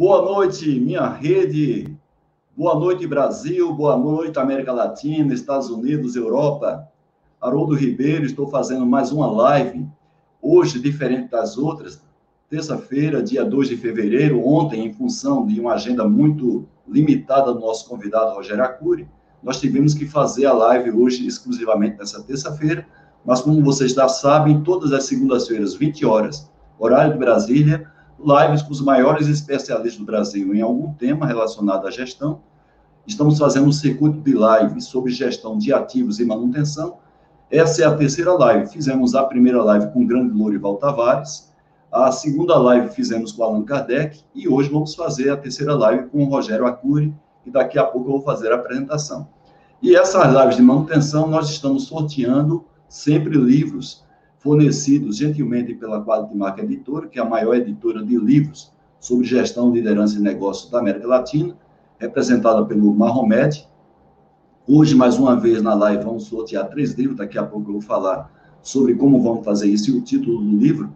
Boa noite, minha rede. Boa noite, Brasil. Boa noite, América Latina, Estados Unidos, Europa. Haroldo Ribeiro, estou fazendo mais uma live. Hoje, diferente das outras, terça-feira, dia 2 de fevereiro, ontem, em função de uma agenda muito limitada do nosso convidado Rogério Acuri, nós tivemos que fazer a live hoje exclusivamente nessa terça-feira, mas como vocês já sabem, todas as segundas-feiras, 20 horas, horário de Brasília, lives com os maiores especialistas do Brasil em algum tema relacionado à gestão. Estamos fazendo um circuito de lives sobre gestão de ativos e manutenção. Essa é a terceira live. Fizemos a primeira live com o grande Lorival Tavares, a segunda live fizemos com Allan Kardec e hoje vamos fazer a terceira live com o Rogério Acuri, e daqui a pouco eu vou fazer a apresentação. E essas lives de manutenção nós estamos sorteando sempre livros fornecidos gentilmente pela Quality Marca Editora, que é a maior editora de livros sobre gestão, liderança e negócios da América Latina, representada pelo Mahomet. Hoje, mais uma vez, na live, vamos sortear três livros, daqui a pouco eu vou falar sobre como vamos fazer isso e o título do livro.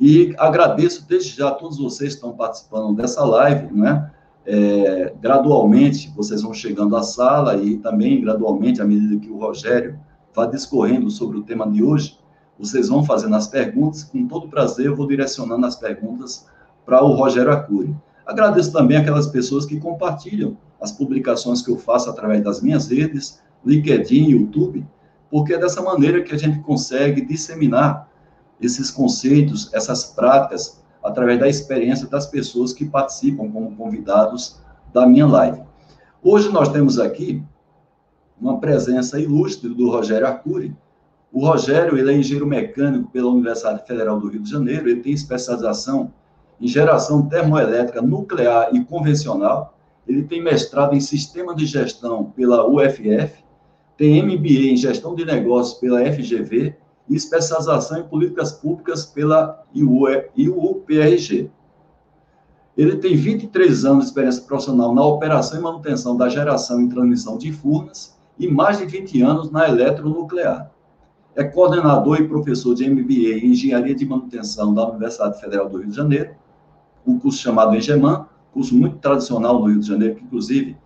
E agradeço desde já a todos vocês que estão participando dessa live, né? É, gradualmente, vocês vão chegando à sala e também, gradualmente, à medida que o Rogério vai discorrendo sobre o tema de hoje, vocês vão fazendo as perguntas, com todo prazer eu vou direcionando as perguntas para o Rogério Acuri. Agradeço também aquelas pessoas que compartilham as publicações que eu faço através das minhas redes, LinkedIn, YouTube, porque é dessa maneira que a gente consegue disseminar esses conceitos, essas práticas, através da experiência das pessoas que participam como convidados da minha live. Hoje nós temos aqui uma presença ilustre do Rogério Arcuri. O Rogério, ele é engenheiro mecânico pela Universidade Federal do Rio de Janeiro, ele tem especialização em geração termoelétrica nuclear e convencional, ele tem mestrado em sistema de gestão pela UFF, tem MBA em gestão de negócios pela FGV e especialização em políticas públicas pela IUPRG. Ele tem 23 anos de experiência profissional na operação e manutenção da geração e transmissão de furnas e mais de 20 anos na eletronuclear. É coordenador e professor de MBA em Engenharia de Manutenção da Universidade Federal do Rio de Janeiro, um curso chamado EGEMAN, curso muito tradicional no Rio de Janeiro, que inclusive,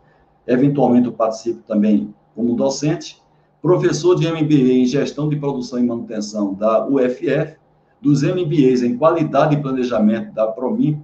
eventualmente eu participo também como docente, professor de MBA em Gestão de Produção e Manutenção da UFF, dos MBAs em Qualidade e Planejamento da Promimp,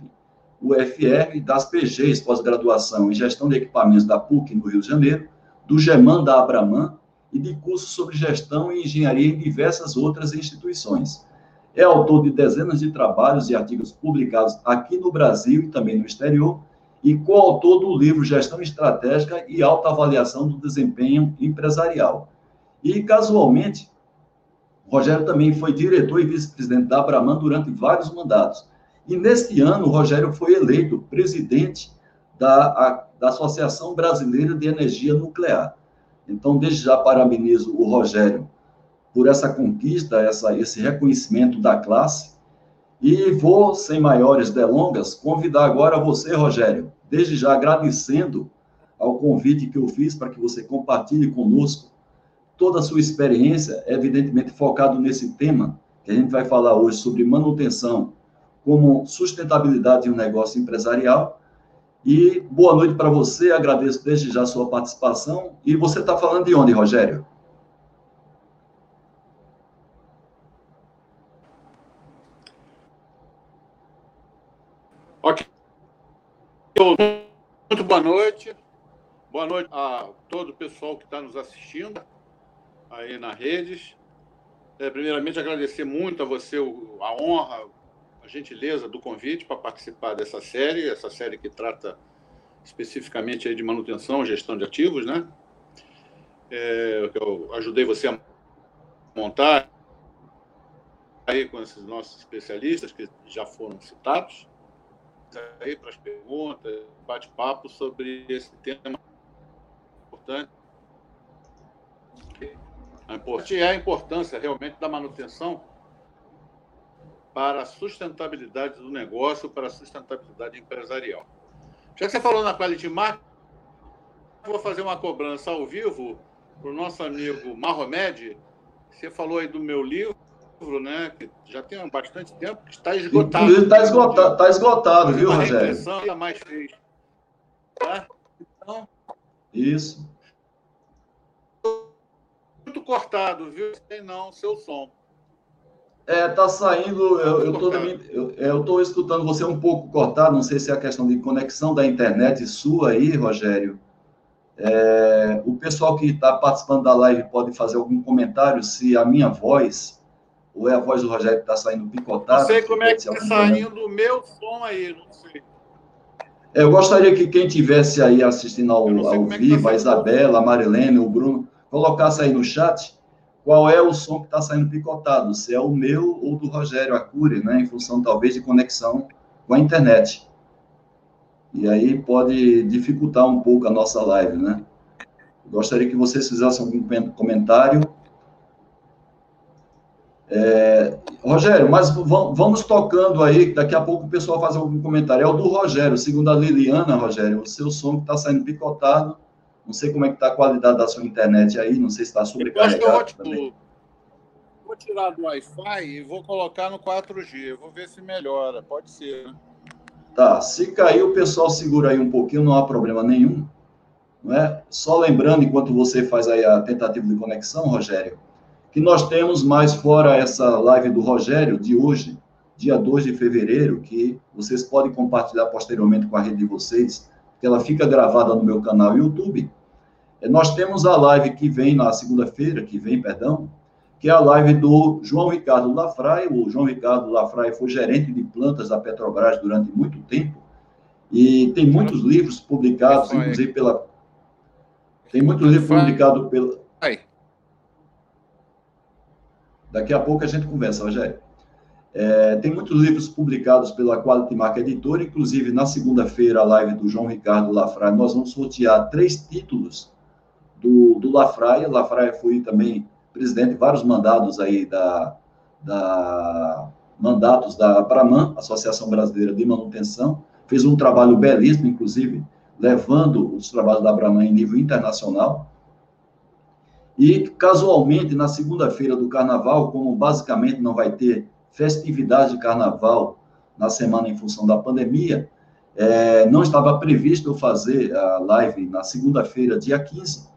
UFR, das PGs, pós-graduação em Gestão de Equipamentos da PUC, no Rio de Janeiro, do GEMAN da Abraman e de cursos sobre gestão e engenharia em diversas outras instituições. É autor de dezenas de trabalhos e artigos publicados aqui no Brasil e também no exterior, e coautor do livro Gestão Estratégica e Alta Avaliação do Desempenho Empresarial, e, casualmente, Rogério também foi diretor e vice-presidente da Abraman durante vários mandatos. E neste ano, Rogério foi eleito presidente da, a, da Associação Brasileira de Energia Nuclear. Então, desde já parabenizo o Rogério por essa conquista, essa, esse reconhecimento da classe. E vou, sem maiores delongas, convidar agora você, Rogério, desde já agradecendo ao convite que eu fiz para que você compartilhe conosco toda a sua experiência, evidentemente focado nesse tema que a gente vai falar hoje sobre manutenção como sustentabilidade de um negócio empresarial. E boa noite para você, agradeço desde já a sua participação. E você está falando de onde, Rogério? Ok. Muito boa noite. Boa noite a todo o pessoal que está nos assistindo aí nas redes. É, primeiramente, agradecer muito a você a honra, a gentileza do convite para participar dessa série, essa série que trata especificamente de manutenção, gestão de ativos, né? É, eu ajudei você a montar aí com esses nossos especialistas que já foram citados aí para as perguntas, bate-papo sobre esse tema importante é a importância realmente da manutenção para a sustentabilidade do negócio, para a sustentabilidade empresarial. Já que você falou na Quality Market, vou fazer uma cobrança ao vivo para o nosso amigo Marromed. Você falou aí do meu livro, né? Que já tem bastante tempo, que está esgotado. Inclusive está esgotado, tá esgotado viu, Rogério? mais fez. Tá? Então, Isso. Muito cortado, viu? Sei não, seu som. É, tá saindo, eu, eu, tô, eu, eu tô escutando você um pouco cortado, não sei se é a questão de conexão da internet sua aí, Rogério. É, o pessoal que está participando da live pode fazer algum comentário se a minha voz ou é a voz do Rogério que está saindo picotada. Não sei como é que está saindo o meu som aí, não sei. É, eu gostaria que quem tivesse aí assistindo ao, ao é vivo, tá a Isabela, a Marilene, o Bruno, colocasse aí no chat qual é o som que está saindo picotado, se é o meu ou do Rogério Acuri, né, em função talvez de conexão com a internet. E aí pode dificultar um pouco a nossa live, né? Gostaria que vocês fizessem algum comentário. É, Rogério, mas vamos tocando aí, daqui a pouco o pessoal faz algum comentário. É o do Rogério, segundo a Liliana, Rogério, o seu som está saindo picotado. Não sei como é que está a qualidade da sua internet aí, não sei se está sobrecarregado. Eu acho que eu vou, tipo, vou tirar do Wi-Fi e vou colocar no 4G. Vou ver se melhora. Pode ser, né? Tá, se cair, o pessoal segura aí um pouquinho, não há problema nenhum. Não é? Só lembrando, enquanto você faz aí a tentativa de conexão, Rogério, que nós temos mais fora essa live do Rogério de hoje, dia 2 de fevereiro, que vocês podem compartilhar posteriormente com a rede de vocês, que ela fica gravada no meu canal YouTube. É, nós temos a live que vem na segunda-feira, que vem, perdão, que é a live do João Ricardo Lafraia. O João Ricardo Lafraia foi gerente de plantas da Petrobras durante muito tempo e tem muitos livros publicados, inclusive pela. Tem muitos livros publicados pela. Daqui a pouco a gente conversa, Rogério. É, tem muitos livros publicados pela Quality Mark Editora, inclusive na segunda-feira, a live do João Ricardo Lafraia, nós vamos sortear três títulos do, do Lafraia. Lafraia foi também presidente, vários mandados aí da, da mandatos da Abraman, Associação Brasileira de Manutenção, fez um trabalho belíssimo, inclusive, levando os trabalhos da Abraman em nível internacional. E, casualmente, na segunda-feira do Carnaval, como basicamente não vai ter festividade de Carnaval na semana em função da pandemia, é, não estava previsto fazer a live na segunda-feira, dia 15,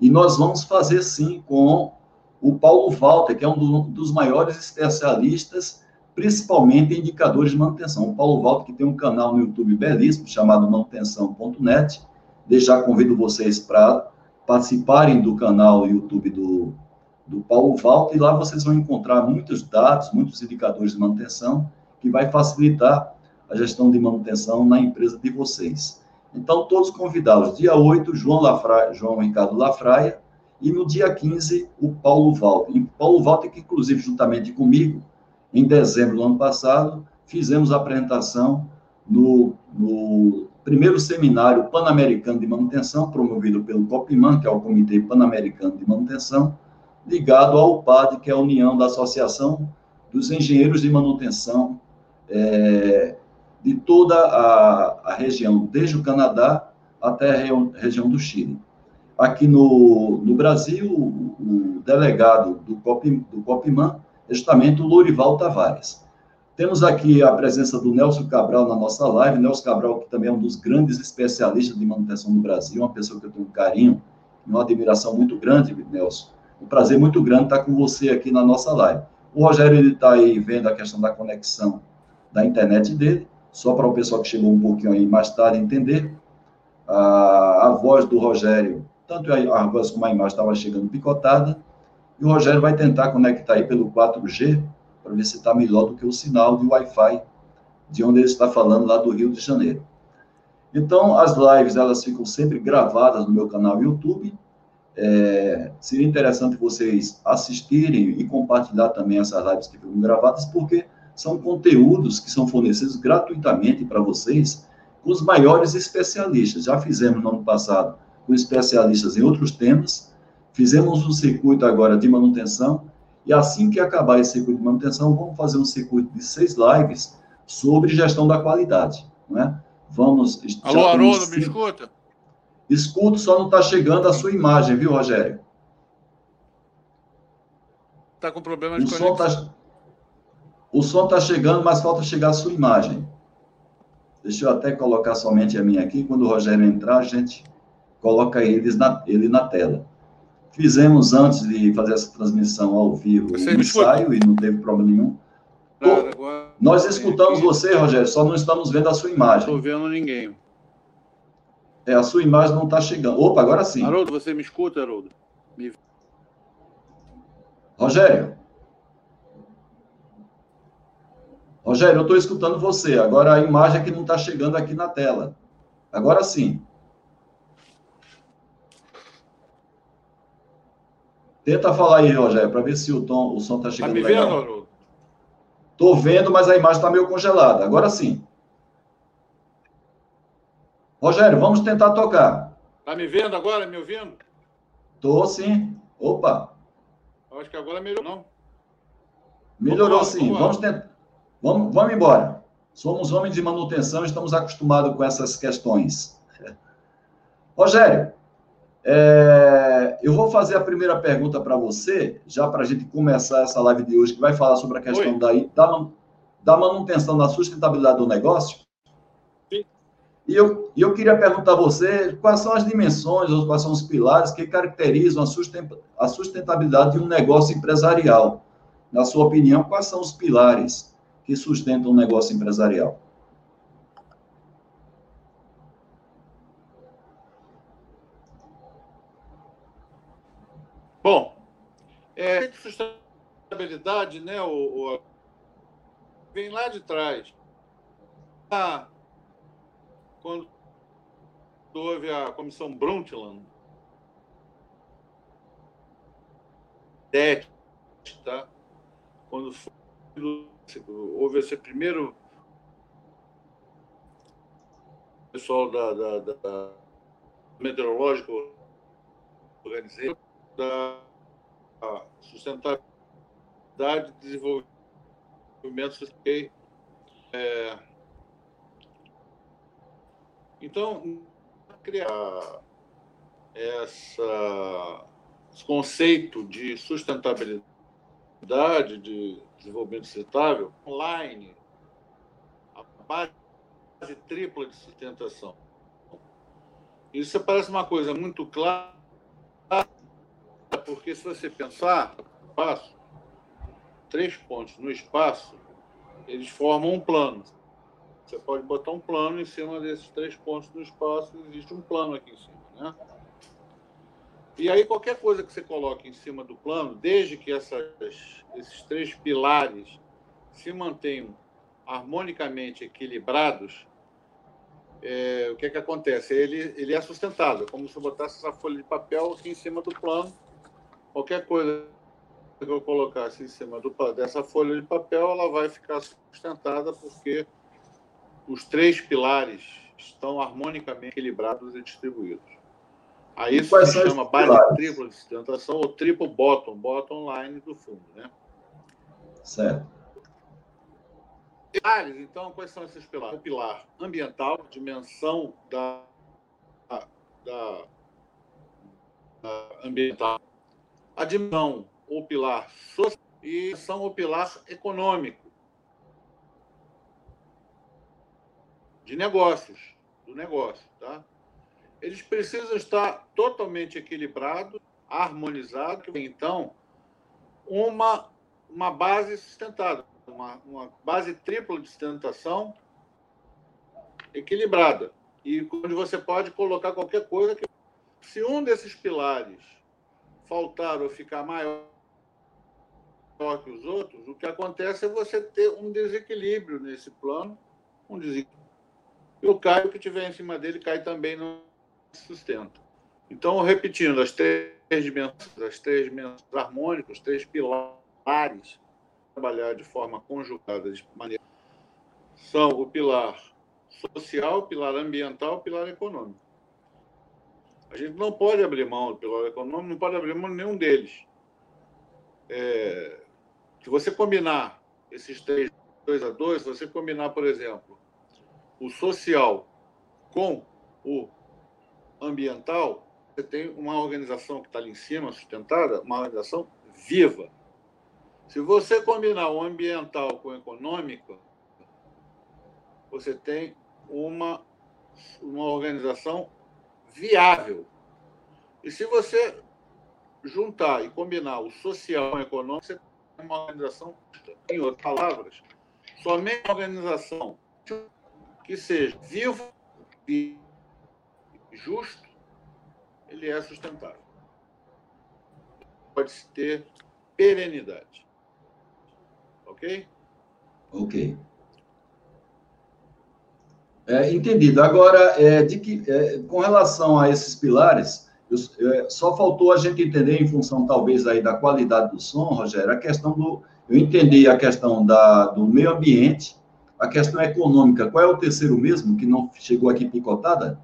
e nós vamos fazer sim com o Paulo Walter, que é um dos maiores especialistas, principalmente em indicadores de manutenção. O Paulo Walter, que tem um canal no YouTube belíssimo, chamado manutenção.net. Já convido vocês para participarem do canal YouTube do, do Paulo Walter, e lá vocês vão encontrar muitos dados, muitos indicadores de manutenção, que vai facilitar a gestão de manutenção na empresa de vocês. Então, todos convidados. Dia 8, João, João Ricardo Lafraia, e no dia 15, o Paulo Walter. E Paulo Walter, que inclusive juntamente comigo, em dezembro do ano passado, fizemos a apresentação no, no primeiro seminário pan-americano de manutenção, promovido pelo COPIMAN, que é o Comitê Pan-Americano de Manutenção, ligado ao UPAD, que é a União da Associação dos Engenheiros de Manutenção é, de toda a, a região, desde o Canadá até a região do Chile. Aqui no, no Brasil, o, o delegado do, COP, do COPIMAN é justamente o Lorival Tavares. Temos aqui a presença do Nelson Cabral na nossa live. Nelson Cabral, que também é um dos grandes especialistas de manutenção no Brasil, uma pessoa que eu tenho um carinho e uma admiração muito grande, Nelson. Um prazer muito grande estar com você aqui na nossa live. O Rogério está aí vendo a questão da conexão da internet dele, só para o pessoal que chegou um pouquinho aí mais tarde entender. A, a voz do Rogério tanto a voz como a imagem estava chegando picotada, e o Rogério vai tentar conectar aí pelo 4G, para ver se está melhor do que o sinal de Wi-Fi, de onde ele está falando, lá do Rio de Janeiro. Então, as lives, elas ficam sempre gravadas no meu canal YouTube, é, seria interessante vocês assistirem e compartilhar também essas lives que ficam gravadas, porque são conteúdos que são fornecidos gratuitamente para vocês com os maiores especialistas. Já fizemos no ano passado com especialistas em outros temas. Fizemos um circuito agora de manutenção, e assim que acabar esse circuito de manutenção, vamos fazer um circuito de seis lives sobre gestão da qualidade. Né? Vamos. Alô, Haroldo, me escuta? Escuto, só não está chegando a sua imagem, viu, Rogério? Está com problema de o conexão. Som tá, O som está chegando, mas falta chegar a sua imagem. Deixa eu até colocar somente a minha aqui. Quando o Rogério entrar, a gente coloca eles na, ele na tela. Fizemos antes de fazer essa transmissão ao vivo Você um ensaio e não teve problema nenhum. Tô, nós escutamos você, Rogério, só não estamos vendo a sua imagem. Não estou vendo ninguém. É, a sua imagem não está chegando. Opa, agora sim. Haroldo, você me escuta, Haroldo? Me... Rogério. Rogério, eu estou escutando você. Agora a imagem é que não está chegando aqui na tela. Agora sim. Tenta falar aí, Rogério, para ver se o, tom, o som está chegando tá me legal. vendo, Haroldo? Estou vendo, mas a imagem está meio congelada. Agora sim. Rogério, vamos tentar tocar. Está me vendo agora? Me ouvindo? Estou sim. Opa. Acho que agora melhorou, não? Melhorou sim. Vamos, vamos tentar. Vamos, vamos embora. Somos homens de manutenção, estamos acostumados com essas questões. Rogério, é, eu vou fazer a primeira pergunta para você, já para a gente começar essa live de hoje, que vai falar sobre a questão da, da, da, manutenção da sustentabilidade do negócio. Sim. E eu, eu queria perguntar a você quais são as dimensões, ou quais são os pilares que caracterizam a sustentabilidade de um negócio empresarial. Na sua opinião, quais são os pilares que sustentam um negócio empresarial? Bom, é, sustentabilidade, né, o, o, vem lá de trás. Ah, quando houve a Comissão Brundtland, tá? quando foi, houve esse primeiro pessoal da, da, da meteorológico organizei da sustentabilidade e desenvolvimento sustentável. É, então, criar essa, esse conceito de sustentabilidade, de desenvolvimento sustentável, online, a base tripla de sustentação. Isso parece uma coisa muito clara, porque se você pensar, espaço, três pontos no espaço, eles formam um plano. Você pode botar um plano em cima desses três pontos no espaço, existe um plano aqui em cima, né? E aí qualquer coisa que você coloque em cima do plano, desde que essas, esses três pilares se mantenham harmonicamente equilibrados, é, o que é que acontece? Ele, ele é sustentável, como se eu botasse essa folha de papel aqui em cima do plano qualquer coisa que eu colocasse em cima do, dessa folha de papel, ela vai ficar sustentada porque os três pilares estão harmonicamente equilibrados e distribuídos. Aí isso se chama base tripla de sustentação ou triple bottom, bottom line do fundo, né? Certo. Pilares, então, quais são esses pilares? O pilar ambiental, dimensão da, da, da ambiental a dimensão ou pilar social e são o pilar econômico de negócios, do negócio, tá? Eles precisam estar totalmente equilibrados, harmonizados, então uma uma base sustentada, uma, uma base tripla de sustentação equilibrada e onde você pode colocar qualquer coisa que se um desses pilares faltar ou ficar maior que os outros, o que acontece é você ter um desequilíbrio nesse plano, um desequilíbrio. E o Caio que tiver em cima dele cai também no sustento. Então, repetindo, as três dimensões, as três dimensões harmônicas, os três pilares, trabalhar de forma conjugada, de maneira são o pilar social, o pilar ambiental, o pilar econômico. A gente não pode abrir mão do pilar econômico, não pode abrir mão de nenhum deles. É, se você combinar esses três, dois a dois, se você combinar, por exemplo, o social com o ambiental, você tem uma organização que está ali em cima, sustentada, uma organização viva. Se você combinar o ambiental com o econômico, você tem uma, uma organização viável. E se você juntar e combinar o social com o econômico, você tem uma organização, em outras palavras, somente uma organização que seja vivo e justo, ele é sustentável. Pode-se ter perenidade. Ok? Ok. É, entendido. Agora, é, de que, é, com relação a esses pilares, eu, é, só faltou a gente entender, em função talvez aí da qualidade do som, Rogério, a questão do. Eu entendi a questão da, do meio ambiente, a questão econômica. Qual é o terceiro mesmo que não chegou aqui picotada?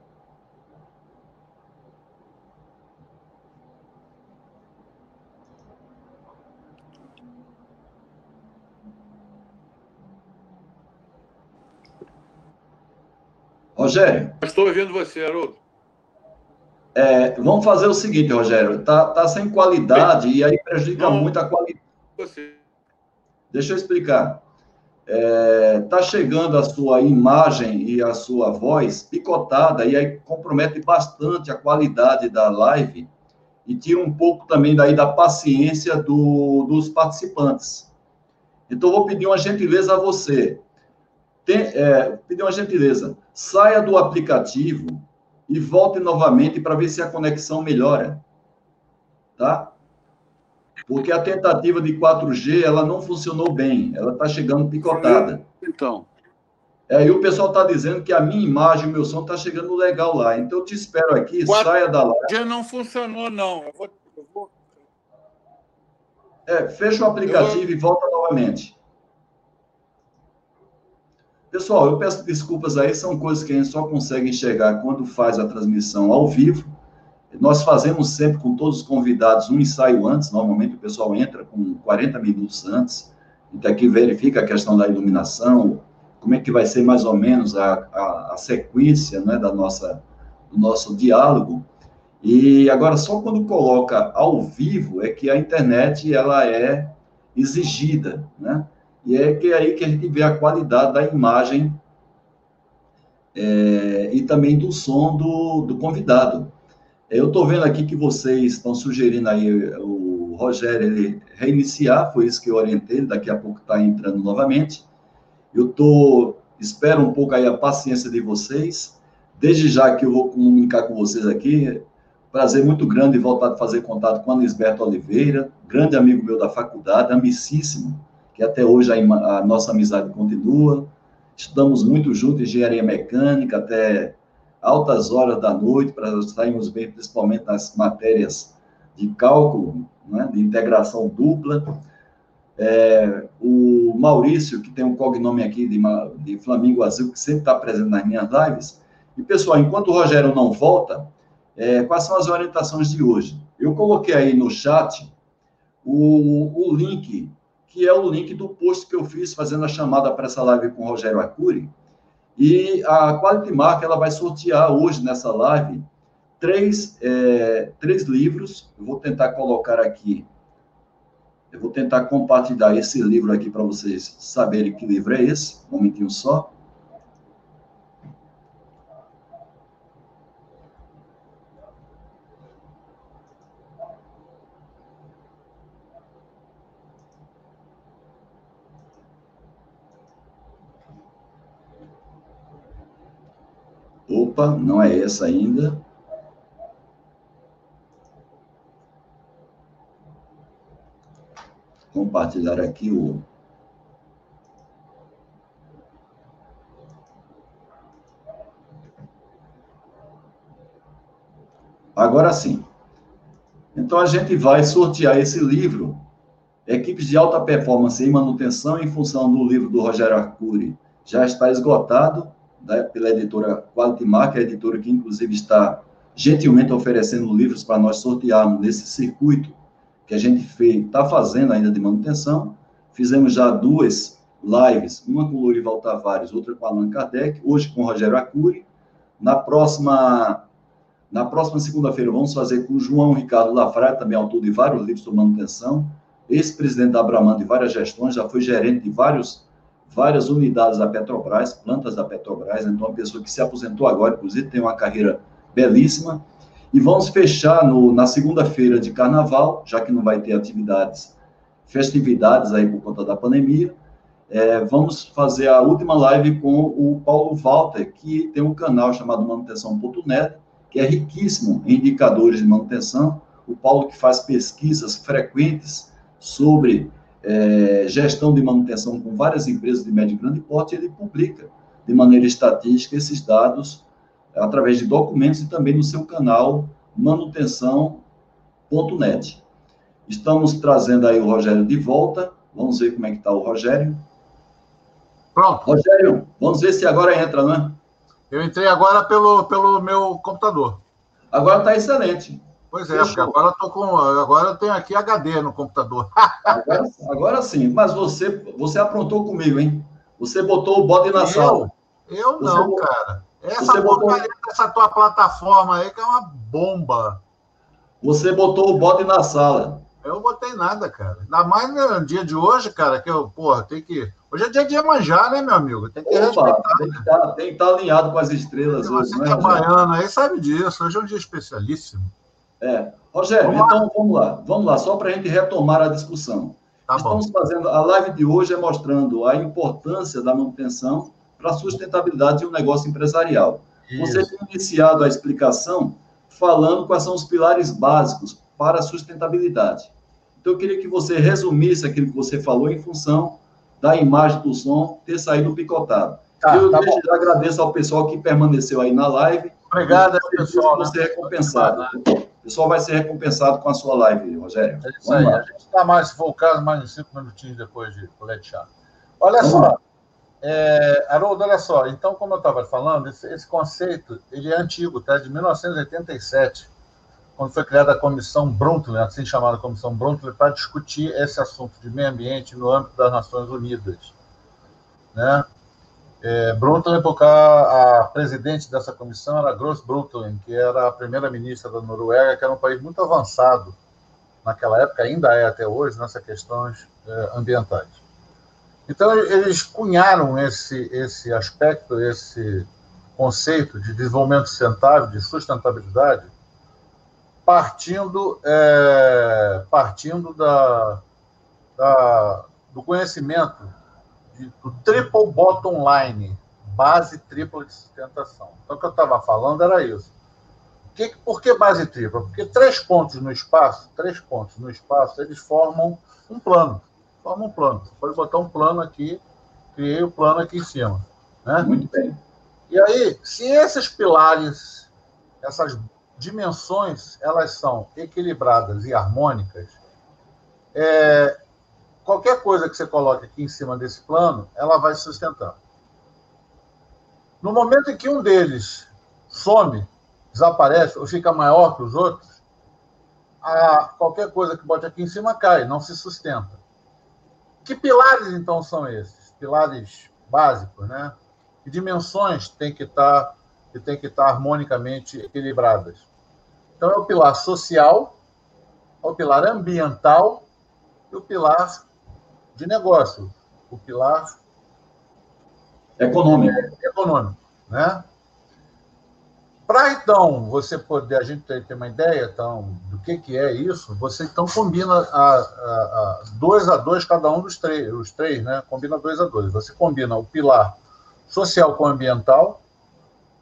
Rogério. Estou ouvindo você, Haroldo. É, vamos fazer o seguinte, Rogério. Tá, tá sem qualidade e aí prejudica Não, muito a qualidade. Você. Deixa eu explicar. É, tá chegando a sua imagem e a sua voz picotada e aí compromete bastante a qualidade da live e tira um pouco também daí da paciência do, dos participantes. Então, vou pedir uma gentileza a você. Tem, é, pedir uma gentileza saia do aplicativo e volte novamente para ver se a conexão melhora. Tá? Porque a tentativa de 4G, ela não funcionou bem, ela está chegando picotada. Então. É, e o pessoal está dizendo que a minha imagem, o meu som está chegando legal lá. Então, eu te espero aqui, 4G saia da live. Já não funcionou, não. Eu vou, eu vou... É, fecha o aplicativo e volta novamente. Pessoal, eu peço desculpas aí, são coisas que a gente só consegue enxergar quando faz a transmissão ao vivo. Nós fazemos sempre com todos os convidados um ensaio antes, normalmente o pessoal entra com 40 minutos antes, então aqui verifica a questão da iluminação, como é que vai ser mais ou menos a, a, a sequência né, da nossa, do nosso diálogo. E agora, só quando coloca ao vivo é que a internet ela é exigida, né? E é que é aí que a gente vê a qualidade da imagem é, e também do som do, do convidado. Eu estou vendo aqui que vocês estão sugerindo aí o Rogério ele reiniciar, foi isso que eu orientei, daqui a pouco está entrando novamente. Eu tô, espero um pouco aí a paciência de vocês. Desde já que eu vou comunicar com vocês aqui, prazer muito grande voltar a fazer contato com a Lisberto Oliveira, grande amigo meu da faculdade, amicíssimo, que até hoje a, a nossa amizade continua. Estudamos muito juntos engenharia mecânica até altas horas da noite para sairmos bem, principalmente nas matérias de cálculo, né, de integração dupla. É, o Maurício, que tem um cognome aqui de, de Flamingo Azul, que sempre está presente nas minhas lives. E, pessoal, enquanto o Rogério não volta, é, quais são as orientações de hoje? Eu coloquei aí no chat o, o link que é o link do post que eu fiz fazendo a chamada para essa live com o Rogério Arcuri. E a Quality Mark ela vai sortear hoje nessa live três, é, três livros. Eu vou tentar colocar aqui, eu vou tentar compartilhar esse livro aqui para vocês saberem que livro é esse. Um momentinho só. Opa, não é essa ainda. Compartilhar aqui o. Agora sim. Então a gente vai sortear esse livro, Equipes de Alta Performance em Manutenção, em função do livro do Rogério Arcuri. Já está esgotado né, pela editora Quality Mark, a editora que, inclusive, está gentilmente oferecendo livros para nós sortearmos nesse circuito que a gente está fazendo ainda de manutenção. Fizemos já duas lives, uma com Lourival Tavares, outra com Allan Kardec, hoje com Rogério Acuri. Na próxima, na próxima segunda-feira, vamos fazer com o João Ricardo Lafraia, também autor de vários livros sobre manutenção, ex-presidente da Abraman de várias gestões, já foi gerente de vários, várias unidades da Petrobras, plantas da Petrobras, então uma pessoa que se aposentou agora, inclusive tem uma carreira belíssima. E vamos fechar no, na segunda-feira de carnaval, já que não vai ter atividades, festividades aí por conta da pandemia. É, vamos fazer a última live com o Paulo Walter, que tem um canal chamado manutenção.net, que é riquíssimo em indicadores de manutenção. O Paulo que faz pesquisas frequentes sobre é, gestão de manutenção com várias empresas de médio e grande porte, ele publica de maneira estatística esses dados através de documentos e também no seu canal manutenção.net. Estamos trazendo aí o Rogério de volta. Vamos ver como é que está o Rogério. Pronto. Rogério, vamos ver se agora entra, não é? Eu entrei agora pelo, pelo meu computador. Agora está excelente. Pois é, porque agora eu tô com. Agora eu tenho aqui HD no computador. agora, agora, sim, mas você, você aprontou comigo, hein? Você botou o bode na eu? sala. Eu não, você, cara. Essa porcaria botou... dessa tua plataforma aí que é uma bomba. Você botou o bode na sala. Eu não botei nada, cara. Ainda mais no dia de hoje, cara, que eu, porra, tem que. Hoje é dia de manjar, né, meu amigo? Tem que Opa, respeitar. Tem que, estar, tá, tem que estar tá alinhado com as estrelas hoje, Você né? Você que é baiano aí sabe disso. Hoje é um dia especialíssimo. É. Rogério, vamos então lá. vamos lá. Vamos lá, só para a gente retomar a discussão. Tá Estamos bom. fazendo. A live de hoje é mostrando a importância da manutenção para a sustentabilidade de um negócio empresarial. Isso. Você tem iniciado a explicação falando quais são os pilares básicos para a sustentabilidade. Então, eu queria que você resumisse aquilo que você falou em função da imagem do som ter saído picotado. Tá, eu tá agradeço ao pessoal que permaneceu aí na live. Obrigado, pessoal. Você né? recompensado. O pessoal vai ser recompensado com a sua live, Rogério. É isso Vamos aí. Lá. A gente está mais, se for o caso, mais uns cinco minutinhos depois de coletear. Olha Vamos só, é, Haroldo, olha só, então, como eu estava falando, esse, esse, conceito ele é antigo, tá? de 1987, quando foi criada a Comissão Brundtland, assim chamada Comissão Brundtland, para discutir esse assunto de meio ambiente no âmbito das Nações Unidas. Né? É, Brundtland, porque a, a presidente dessa comissão era Gross Brundtland, que era a primeira-ministra da Noruega, que era um país muito avançado naquela época, ainda é até hoje, nessas questões é, ambientais. Então, eles cunharam esse, esse aspecto, esse conceito de desenvolvimento sustentável, de sustentabilidade, partindo, é, partindo da, da, do conhecimento de, do triple bottom line, base tripla de sustentação. Então, o que eu estava falando era isso. Que, por que base tripla? Porque três pontos no espaço, três pontos no espaço, eles formam um plano forma um plano. Você pode botar um plano aqui, criei o um plano aqui em cima. Né? Muito bem. E aí, se esses pilares, essas dimensões, elas são equilibradas e harmônicas, é, qualquer coisa que você coloque aqui em cima desse plano, ela vai sustentar. No momento em que um deles some, desaparece ou fica maior que os outros, a, qualquer coisa que bote aqui em cima cai, não se sustenta. Que pilares, então, são esses? Pilares básicos, né? Que dimensões têm que estar, que têm que estar harmonicamente equilibradas? Então, é o pilar social, é o pilar ambiental e o pilar de negócio, o pilar econômico. econômico né? Para então você poder, a gente ter, ter, uma ideia então, do que, que é isso, você então combina a, a, a dois a dois cada um dos três, os três, né? Combina dois a dois. Você combina o pilar social com ambiental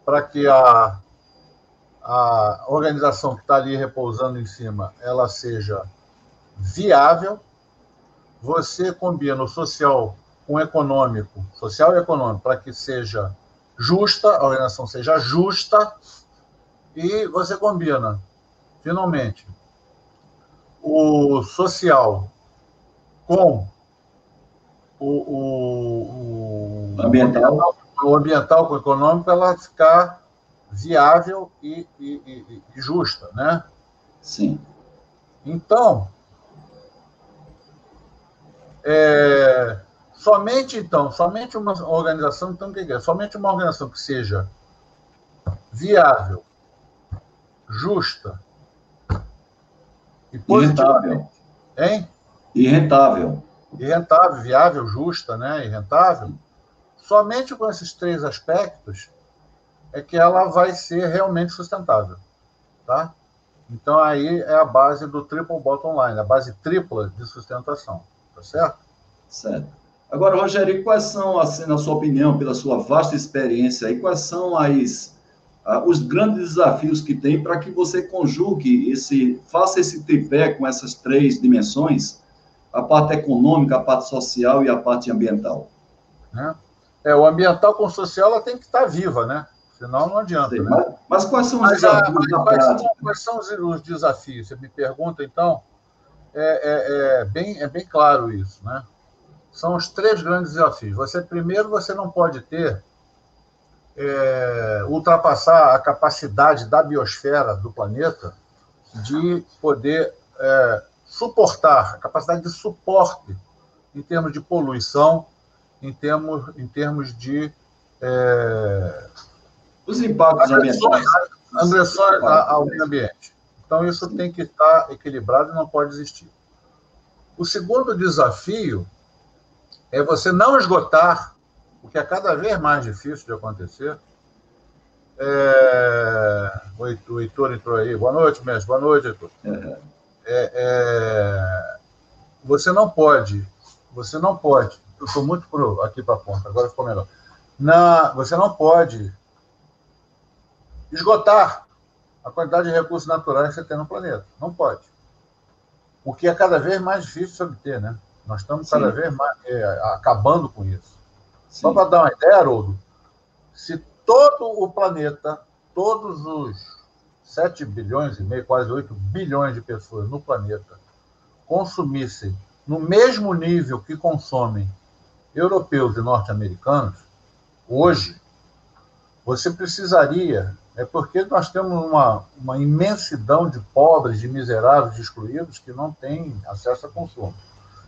para que a, a organização que está ali repousando em cima ela seja viável. Você combina o social com o econômico, social e econômico, para que seja justa, a organização seja justa, e você combina, finalmente, o social com o, o, o ambiental. o ambiental com o econômico, ela ficar viável e, e, e, e justa, né? Sim. Então, é, Somente, então, somente uma organização, então, o que é? Somente uma organização que seja viável, justa e positiva. Hein? E rentável. E rentável, viável, justa, né? E rentável. Somente com esses três aspectos é que ela vai ser realmente sustentável, tá? Então aí é a base do triple bottom line, a base tripla de sustentação, tá certo? Certo. Agora, Rogério, quais são, assim, na sua opinião, pela sua vasta experiência aí, quais são as, os grandes desafios que tem para que você conjugue esse, faça esse tripé com essas três dimensões, a parte econômica, a parte social e a parte ambiental? É, é o ambiental com o social ela tem que estar viva, né? Senão não adianta. Né? mas, mas, quais são os mas, desafios? Mas, quais, são, quais, são, os, desafios? Você me pergunta, então? É, é, é, bem, é bem claro isso, né? São os três grandes desafios. Você primeiro você não pode ter é, ultrapassar a capacidade da biosfera do planeta de poder é, suportar, a capacidade de suporte em termos de poluição, em termos, em termos de é, os impactos ambientais. Agressões ao meio ambiente. Então, isso tem que estar equilibrado e não pode existir. O segundo desafio é você não esgotar, o que é cada vez mais difícil de acontecer. É... O Heitor entrou aí. Boa noite, mestre. Boa noite, Heitor. É, é... Você não pode, você não pode, eu estou muito pro, aqui para a ponta, agora ficou melhor. Na, você não pode esgotar a quantidade de recursos naturais que você tem no planeta. Não pode. O que é cada vez mais difícil de obter, né? Nós estamos cada Sim. vez mais é, acabando com isso. Sim. Só para dar uma ideia, Haroldo, se todo o planeta, todos os 7 bilhões e meio, quase 8 bilhões de pessoas no planeta, consumissem no mesmo nível que consomem europeus e norte-americanos, hoje, você precisaria é porque nós temos uma, uma imensidão de pobres, de miseráveis, de excluídos que não têm acesso a consumo.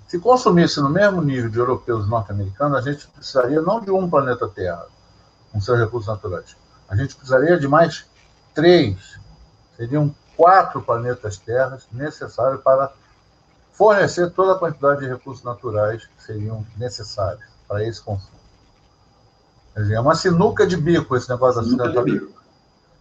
Se consumisse no mesmo nível de europeus e norte-americanos, a gente precisaria não de um planeta Terra, com seus recursos naturais. A gente precisaria de mais três. Seriam quatro planetas Terras necessários para fornecer toda a quantidade de recursos naturais que seriam necessários para esse consumo. Quer dizer, é uma sinuca de bico esse negócio da sustentabilidade.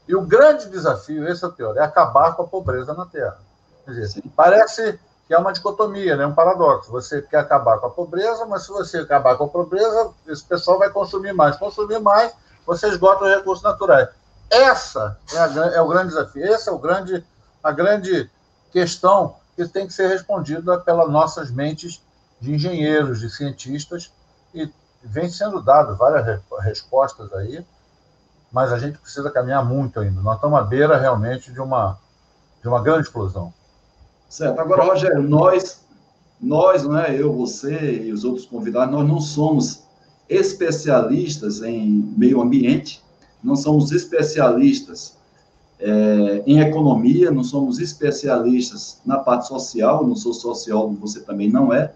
E o grande desafio, esse é o pior, é acabar com a pobreza na Terra. Quer dizer, parece que é uma dicotomia, né? um paradoxo. Você quer acabar com a pobreza, mas se você acabar com a pobreza, esse pessoal vai consumir mais. Consumir mais, você esgota os recursos naturais. Essa é, a, é o grande desafio, essa é o grande, a grande questão que tem que ser respondida pelas nossas mentes de engenheiros, de cientistas, e vem sendo dado várias respostas aí, mas a gente precisa caminhar muito ainda. Nós estamos à beira realmente de uma, de uma grande explosão. Certo. Agora, Rogério, nós, nós, não é eu, você e os outros convidados, nós não somos especialistas em meio ambiente, não somos especialistas é, em economia, não somos especialistas na parte social, não sou sociólogo, você também não é.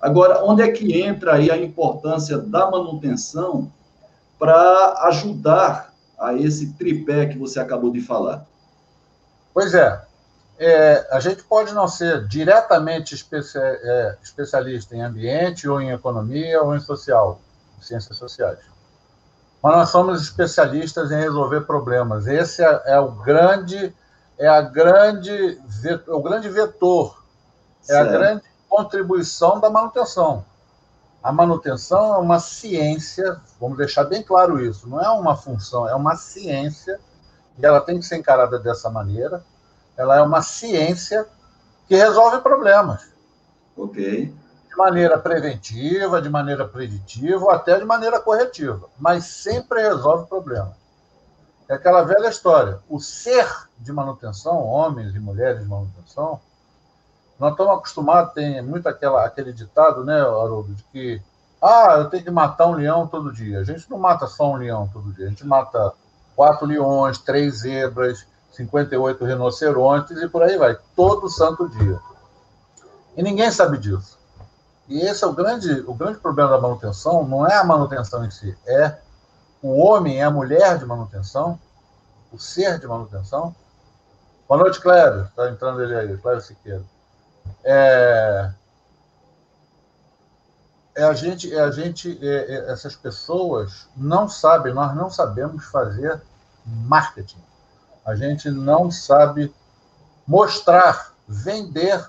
Agora, onde é que entra aí a importância da manutenção para ajudar a esse tripé que você acabou de falar? Pois é. é a gente pode não ser diretamente é, especialista em ambiente, ou em economia, ou em social, em ciências sociais. Mas nós somos especialistas em resolver problemas. Esse é, é o grande, é a grande, o grande vetor, é certo. a grande contribuição da manutenção. A manutenção é uma ciência, vamos deixar bem claro isso, não é uma função, é uma ciência, e ela tem que ser encarada dessa maneira. Ela é uma ciência que resolve problemas. Ok. De maneira preventiva, de maneira preditiva, ou até de maneira corretiva, mas sempre resolve problemas. É aquela velha história. O ser de manutenção, homens e mulheres de manutenção, nós estamos acostumados, tem muito aquela, aquele ditado, né, Haroldo, de que ah, eu tenho que matar um leão todo dia. A gente não mata só um leão todo dia, a gente mata quatro leões, três zebras, 58 rinocerontes e por aí vai, todo santo dia. E ninguém sabe disso. E esse é o grande, o grande problema da manutenção, não é a manutenção em si, é o homem, é a mulher de manutenção, o ser de manutenção. Boa noite, Cléber. Está entrando ele aí, Cléber Siqueira é, é a gente, é a gente é, é, essas pessoas não sabem, nós não sabemos fazer marketing. A gente não sabe mostrar, vender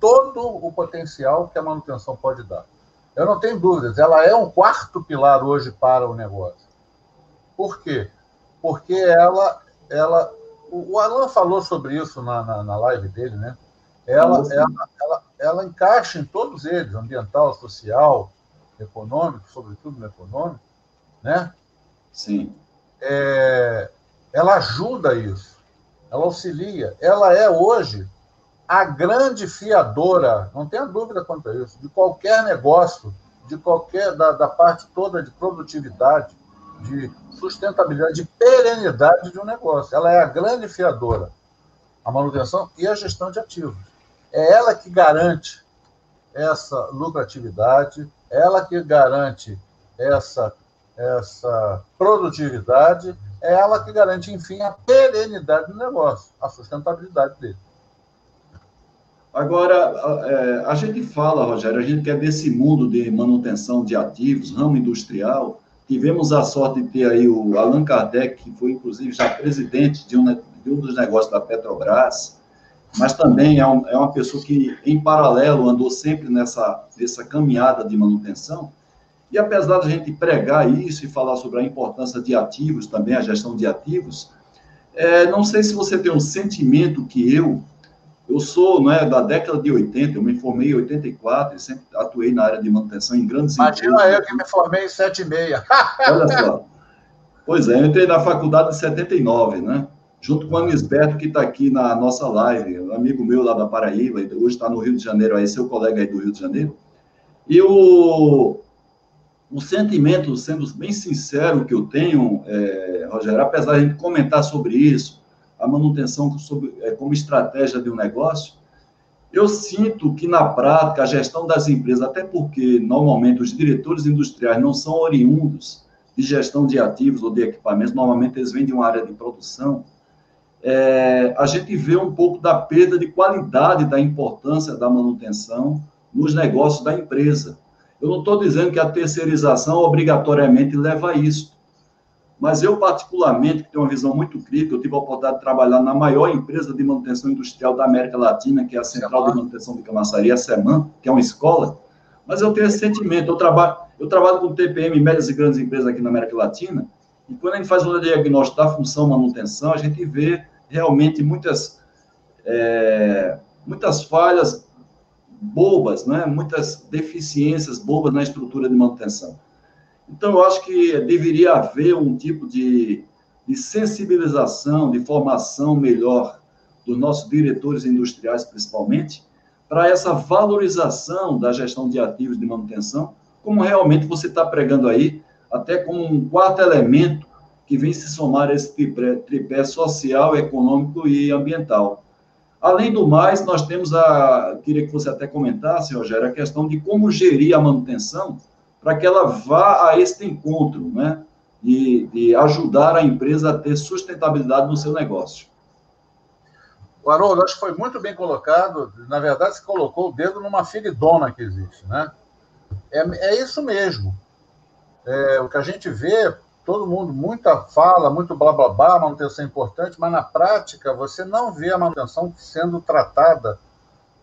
todo o potencial que a manutenção pode dar. Eu não tenho dúvidas, ela é um quarto pilar hoje para o negócio. Por quê? Porque ela, ela o Alan falou sobre isso na, na, na live dele, né? Ela, ela, ela, ela, encaixa em todos eles, ambiental, social, econômico, sobretudo no econômico, né? Sim. É, ela ajuda isso, ela auxilia. Ela é hoje a grande fiadora, não tenha dúvida quanto a isso, de qualquer negócio, de qualquer da, da parte toda de produtividade, de sustentabilidade, de perenidade de um negócio. Ela é a grande fiadora, a manutenção e a gestão de ativos. É ela que garante essa lucratividade, ela que garante essa, essa produtividade, é ela que garante, enfim, a perenidade do negócio, a sustentabilidade dele. Agora, é, a gente fala, Rogério, a gente quer desse mundo de manutenção de ativos, ramo industrial. Tivemos a sorte de ter aí o Allan Kardec, que foi, inclusive, já presidente de um, de um dos negócios da Petrobras, mas também é, um, é, uma pessoa que, em paralelo, andou sempre nessa, nessa caminhada de manutenção. E apesar de a gente pregar isso e falar sobre a importância de ativos, também a gestão de ativos, é, não sei se você tem um sentimento que eu, eu sou não é, da década de 80, eu me formei em 84 e sempre atuei na área de manutenção em grandes Imagina empresas. eu que me formei em 76. Olha só. Pois é, eu entrei na faculdade em 79, né? Junto com o Anisberto, que está aqui na nossa live, um amigo meu lá da Paraíba, hoje está no Rio de Janeiro, aí seu colega aí do Rio de Janeiro. E o, o sentimento, sendo bem sincero, que eu tenho, é, Rogério, apesar de a gente comentar sobre isso, a manutenção sobre, é, como estratégia de um negócio, eu sinto que, na prática, a gestão das empresas, até porque, normalmente, os diretores industriais não são oriundos de gestão de ativos ou de equipamentos, normalmente eles vêm de uma área de produção, é, a gente vê um pouco da perda de qualidade da importância da manutenção nos negócios da empresa. Eu não estou dizendo que a terceirização obrigatoriamente leva a isso, mas eu, particularmente, que tenho uma visão muito crítica, eu tive a oportunidade de trabalhar na maior empresa de manutenção industrial da América Latina, que é a Central de Manutenção de Camaçaria, a SEMAN, que é uma escola, mas eu tenho esse sentimento. Eu trabalho, eu trabalho com TPM, médias e grandes empresas aqui na América Latina, e quando a gente faz o diagnóstico da função manutenção, a gente vê realmente muitas, é, muitas falhas bobas, né? muitas deficiências bobas na estrutura de manutenção. Então, eu acho que deveria haver um tipo de, de sensibilização, de formação melhor dos nossos diretores industriais, principalmente, para essa valorização da gestão de ativos de manutenção, como realmente você está pregando aí, até como um quarto elemento que vem se somar a esse tripé, tripé social, econômico e ambiental. Além do mais, nós temos a. Queria que você até comentasse, Rogério, a questão de como gerir a manutenção para que ela vá a este encontro, né? De ajudar a empresa a ter sustentabilidade no seu negócio. O Haroldo, acho que foi muito bem colocado. Na verdade, você colocou o dedo numa feridona que existe, né? É, é isso mesmo. É, o que a gente vê, todo mundo, muita fala, muito blá blá blá, manutenção é importante, mas na prática você não vê a manutenção sendo tratada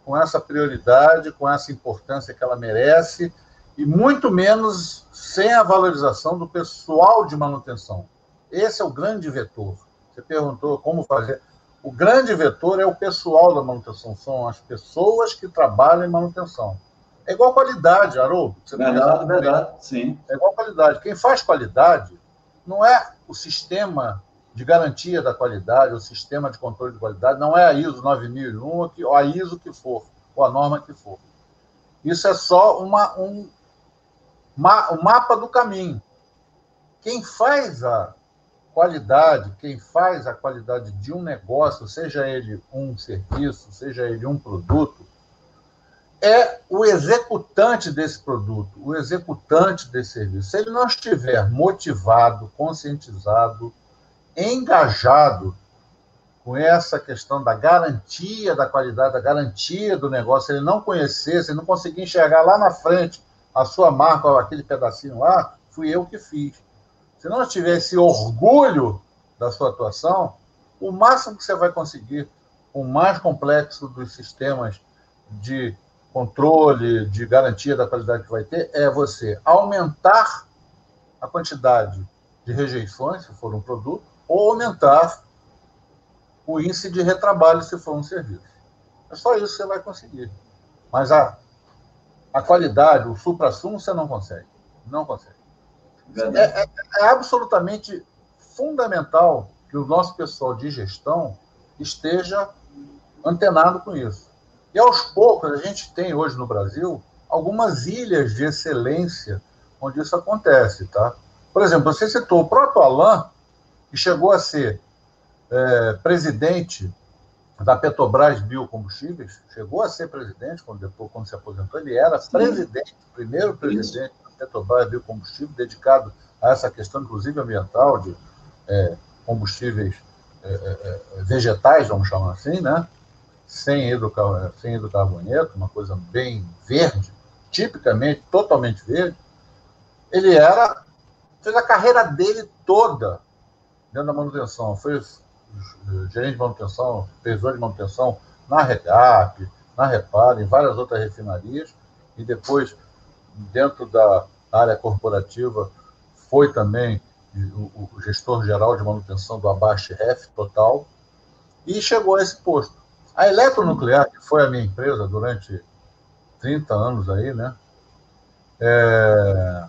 com essa prioridade, com essa importância que ela merece, e muito menos sem a valorização do pessoal de manutenção. Esse é o grande vetor. Você perguntou como fazer. O grande vetor é o pessoal da manutenção, são as pessoas que trabalham em manutenção. É igual qualidade, Haroldo. verdade, verdade, sim. É igual qualidade. Quem faz qualidade não é o sistema de garantia da qualidade, o sistema de controle de qualidade, não é a ISO 9001 ou a ISO que for, ou a norma que for. Isso é só uma, um, uma, um mapa do caminho. Quem faz a qualidade, quem faz a qualidade de um negócio, seja ele um serviço, seja ele um produto, é o executante desse produto, o executante desse serviço. Se ele não estiver motivado, conscientizado, engajado com essa questão da garantia da qualidade, da garantia do negócio, se ele não conhecer, se ele não conseguir enxergar lá na frente a sua marca, aquele pedacinho lá, fui eu que fiz. Se não tiver esse orgulho da sua atuação, o máximo que você vai conseguir, o mais complexo dos sistemas de controle, de garantia da qualidade que vai ter, é você aumentar a quantidade de rejeições, se for um produto, ou aumentar o índice de retrabalho, se for um serviço. É só isso que você vai conseguir. Mas a, a qualidade, o supra-sumo, você não consegue. Não consegue. É, é, é, absolutamente fundamental que o nosso pessoal de gestão esteja antenado com isso. E aos poucos, a gente tem hoje no Brasil algumas ilhas de excelência onde isso acontece. Tá? Por exemplo, você citou o próprio Alain, que chegou a ser é, presidente da Petrobras Biocombustíveis, chegou a ser presidente quando depois quando se aposentou, ele era Sim. presidente, primeiro presidente Isso. da Petrobras Biocombustíveis, dedicado a essa questão, inclusive ambiental, de é, combustíveis é, é, é vegetais, vamos chamar assim, né? Sem, hidrocar sem hidrocarboneto, uma coisa bem verde, tipicamente, totalmente verde. Ele era, fez a carreira dele toda dentro da manutenção, foi gerente de manutenção, supervisor de manutenção na Regap, na Repar, em várias outras refinarias, e depois, dentro da área corporativa, foi também o, o gestor geral de manutenção do Abaste Ref Total, e chegou a esse posto. A Eletronuclear, que foi a minha empresa durante 30 anos aí, né? É,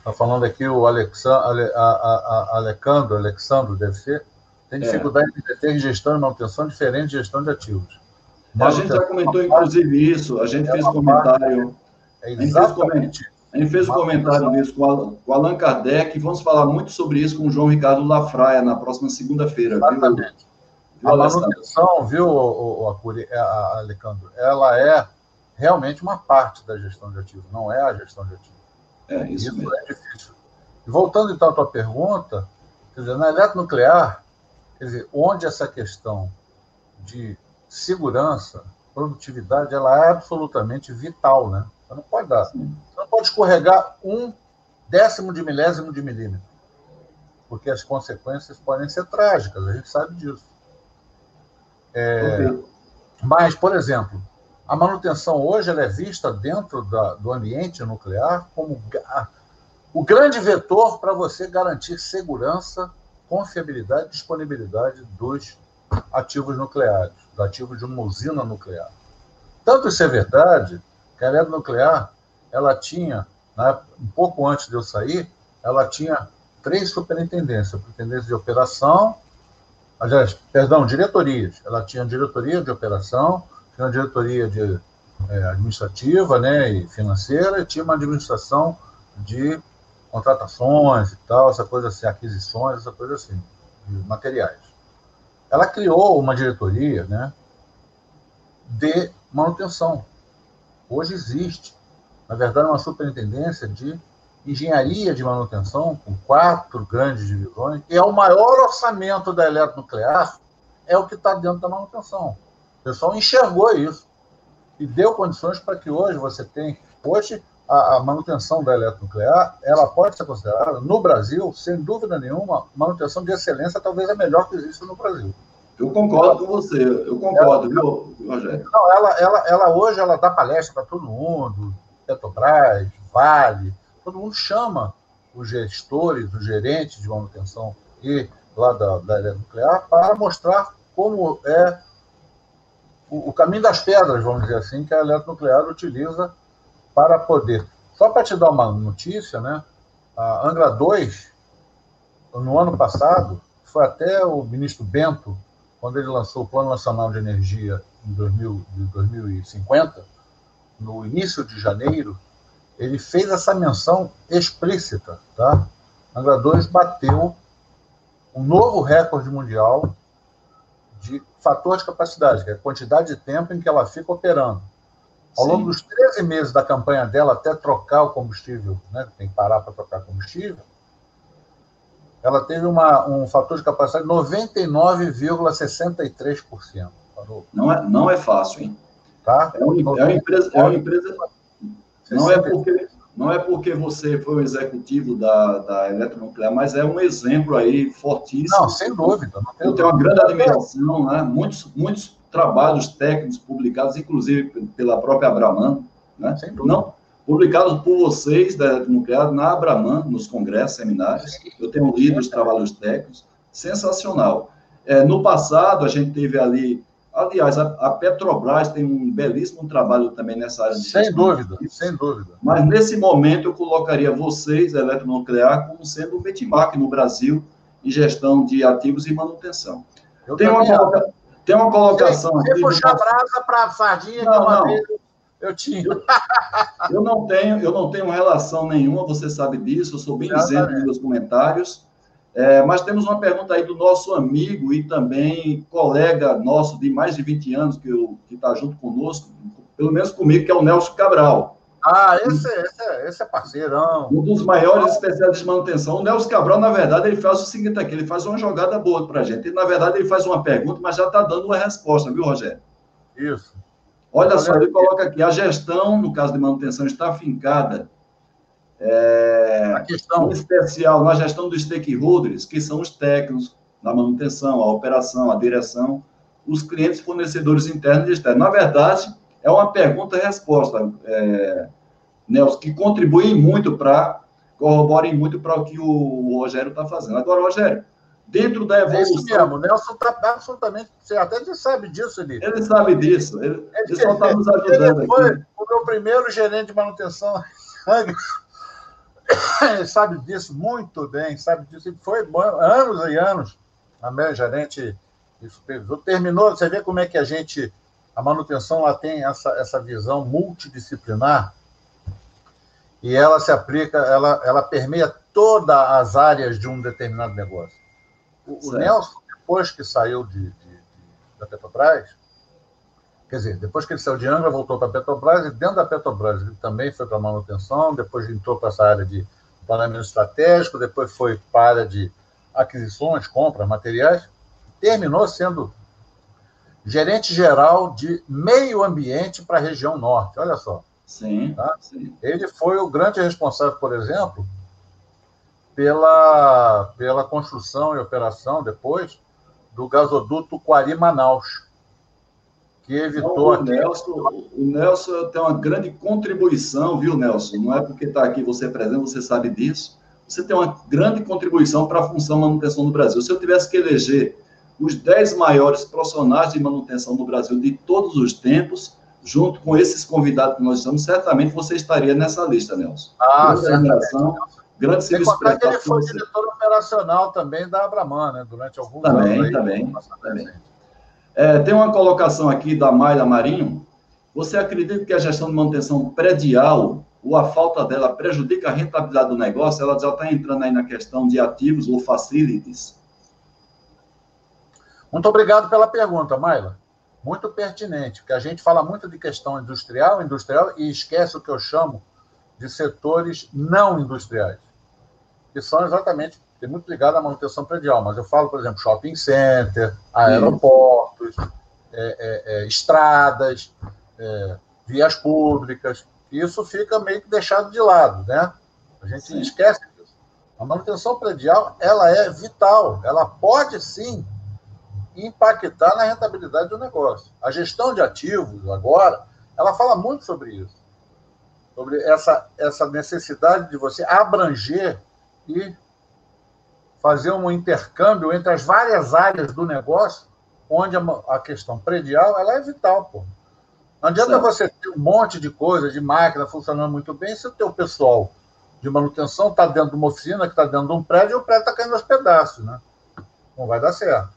Está falando aqui o Alexandre, Alexandro, Alexandro, deve ser, tem é. dificuldade é. de ter gestão e manutenção diferente de gestão de ativos. a gente já comentou, inclusive, isso. A gente é fez comentário. É exatamente. A gente fez um comentário nisso com, o Allan Kardec vamos falar muito sobre isso com o João Ricardo Lafraia na próxima segunda-feira. Exatamente. Viu, a manutenção, viu, o, o, a, Alejandro, ela é realmente uma parte da gestão de ativos, não é a gestão de ativos. É, isso, isso mesmo. é difícil. E voltando então à tua pergunta, quer dizer, na eletronuclear, Quer dizer, onde essa questão de segurança, produtividade, ela é absolutamente vital, né? Você não pode dar. Você não pode escorregar um décimo de milésimo de milímetro, porque as consequências podem ser trágicas, a gente sabe disso. É. Mas, por exemplo, a manutenção hoje é vista dentro da, do ambiente nuclear como o grande vetor para você garantir segurança confiabilidade e disponibilidade dos ativos nucleares, dos ativos de uma usina nuclear. Tanto isso é verdade que a eletronuclear, ela tinha, né, um pouco antes de eu sair, ela tinha três superintendências, superintendência de operação, aliás, perdão, diretorias. Ela tinha diretoria de operação, tinha uma diretoria de é, administrativa né, e financeira, e tinha uma administração de contratações e tal, essa coisa assim, aquisições, essa coisa assim, de materiais. Ela criou uma diretoria né, de manutenção. Hoje existe, na verdade, uma superintendência de engenharia de manutenção, com quatro grandes divisões, e é o maior orçamento da eletronuclear, é o que está dentro da manutenção. O pessoal enxergou isso e deu condições para que hoje você tenha. Hoje, a, a, manutenção da eletronuclear, ela pode ser considerada, no Brasil, sem dúvida nenhuma, manutenção de excelência talvez a melhor que existe no Brasil. Eu concordo com você, eu concordo, ela, viu, Rogério? Não, ela, ela, ela hoje ela dá palestra para todo mundo, Petrobras, Vale, todo mundo chama os gestores, os gerentes de manutenção e lá da, da eletronuclear para mostrar como é o, o caminho das pedras, vamos dizer assim, que a eletronuclear utiliza para poder. Só para te dar uma notícia, né? A Angra 2, no ano passado, foi até o ministro Bento, quando ele lançou o Plano Nacional de Energia em 2000, de 2050, no início de janeiro, ele fez essa menção explícita, tá? Angra 2 bateu um novo recorde mundial de fator de capacidade, que é a quantidade de tempo em que ela fica operando. Ao Sim. longo dos 13 meses da campanha dela, até trocar o combustível, né, tem que parar para trocar combustível, ela teve uma, um fator de capacidade de 99,63%. Não é, não é fácil, hein? Tá? É uma, é uma empresa. É uma empresa não é porque. não é porque você foi o executivo da, da eletronuclear, mas é um exemplo aí fortíssimo. Não, sem dúvida. Não Eu tenho uma grande admiração, né? muitos, muitos trabalhos técnicos publicados, inclusive pela própria Abraman, né? Sem dúvida. Não, publicados por vocês da eletronuclear na Abraman, nos congressos, seminários. Eu tenho lido os trabalhos técnicos, sensacional. É, no passado, a gente teve ali Aliás, a, a, Petrobras tem um belíssimo trabalho também nessa área de Sem dúvida, sem dúvida. Mas nesse momento eu colocaria vocês, a Eletronuclear, como sendo o benchmark no Brasil em gestão de ativos e manutenção. Eu tem, uma, coloca... tem uma colocação você, aqui. Você puxar brasa para a sardinha não, que uma não. vez eu tinha. Eu, eu, não tenho, eu não tenho relação nenhuma, você sabe disso, eu sou bem isento nos meus comentários. É, mas temos uma pergunta aí do nosso amigo e também colega nosso de mais de 20 anos, que está junto conosco, pelo menos comigo, que é o Nelson Cabral. Ah, esse, esse, é, esse é parceirão. Um dos maiores especialistas de manutenção. O Nelson Cabral, na verdade, ele faz o seguinte aqui, ele faz uma jogada boa para a gente. Na verdade, ele faz uma pergunta, mas já está dando uma resposta, viu, Rogério? Isso. Olha só, ele coloca aqui, a gestão, no caso de manutenção, está fincada é, a questão especial na gestão dos stakeholders, que são os técnicos, na manutenção, a operação, a direção, os clientes fornecedores internos e externos. Na verdade, é uma pergunta e resposta, é, Nelson, que contribuem muito para, corroborem muito para o que o, Rogério está fazendo. Agora, Rogério, dentro da evolução... É isso mesmo, o Nelson está absolutamente... Você até sabe disso, ele. Ele sabe disso, ele, ele só está nos ajudando ele foi aqui. o meu primeiro gerente de manutenção sabe disso muito bem, sabe disso. Foi anos e anos a minha gerente e supervisor. Terminou, você vê como é que a gente, a manutenção, lá tem essa, essa visão multidisciplinar e ela se aplica, ela, ela permeia todas as áreas de um determinado negócio. O, o Nelson, depois que saiu de, de, de, da Petrobras, Quer dizer, depois que ele saiu de Angra, voltou para a Petrobras, e dentro da Petrobras ele também foi para a manutenção, depois entrou para essa área de planejamento estratégico, depois foi para a área de aquisições, compras, materiais, terminou sendo gerente geral de meio ambiente para a região norte. Olha só. Sim, tá? sim. Ele foi o grande responsável, por exemplo, pela, pela construção e operação depois do gasoduto Quari-Manaus que evitou o Nelson, o Nelson tem uma grande contribuição, viu, Nelson? Não é porque está aqui você é presente, você sabe disso. Você tem uma grande contribuição para a função manutenção no Brasil. Se eu tivesse que eleger os 10 maiores profissionais de manutenção no Brasil de todos os tempos, junto com esses convidados que nós estamos, certamente você estaria nessa lista, Nelson. Ah, grande grande serviço prestado. Ele foi diretor operacional também da Abraman, né, durante alguns também, anos. Aí, também, também. É, tem uma colocação aqui da Mayla Marinho. Você acredita que a gestão de manutenção predial ou a falta dela prejudica a rentabilidade do negócio? Ela já está entrando aí na questão de ativos ou facilities. Muito obrigado pela pergunta, Mayla. Muito pertinente, porque a gente fala muito de questão industrial, industrial, e esquece o que eu chamo de setores não industriais, que são exatamente tem muito ligado à manutenção predial, mas eu falo, por exemplo, shopping center, aeroportos, é, é, é, estradas, é, vias públicas. Isso fica meio que deixado de lado, né? A gente sim. esquece disso. A manutenção predial, ela é vital, ela pode sim impactar na rentabilidade do negócio. A gestão de ativos, agora, ela fala muito sobre isso. Sobre essa, essa necessidade de você abranger e fazer um intercâmbio entre as várias áreas do negócio, onde a, questão predial ela é vital, pô. Não adianta certo. você ter um monte de coisa, de máquina funcionando muito bem, se o teu pessoal de manutenção está dentro de uma oficina, que está dentro de um prédio, e o prédio está caindo aos pedaços, né? Não vai dar certo.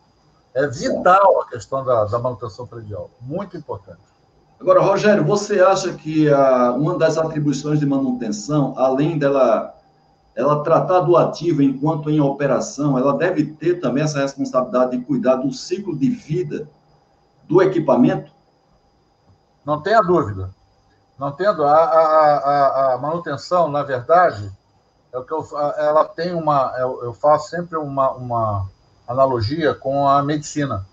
É vital a questão da, da manutenção predial, muito importante. Agora, Rogério, você acha que a, uma das atribuições de manutenção, além dela ela tratar do ativo enquanto em operação, ela deve ter também essa responsabilidade de cuidar do ciclo de vida do equipamento? Não tenha dúvida. Não tendo a, a, a, a manutenção, na verdade, é o que eu, ela tem uma, eu, eu faço sempre uma, uma analogia com a medicina,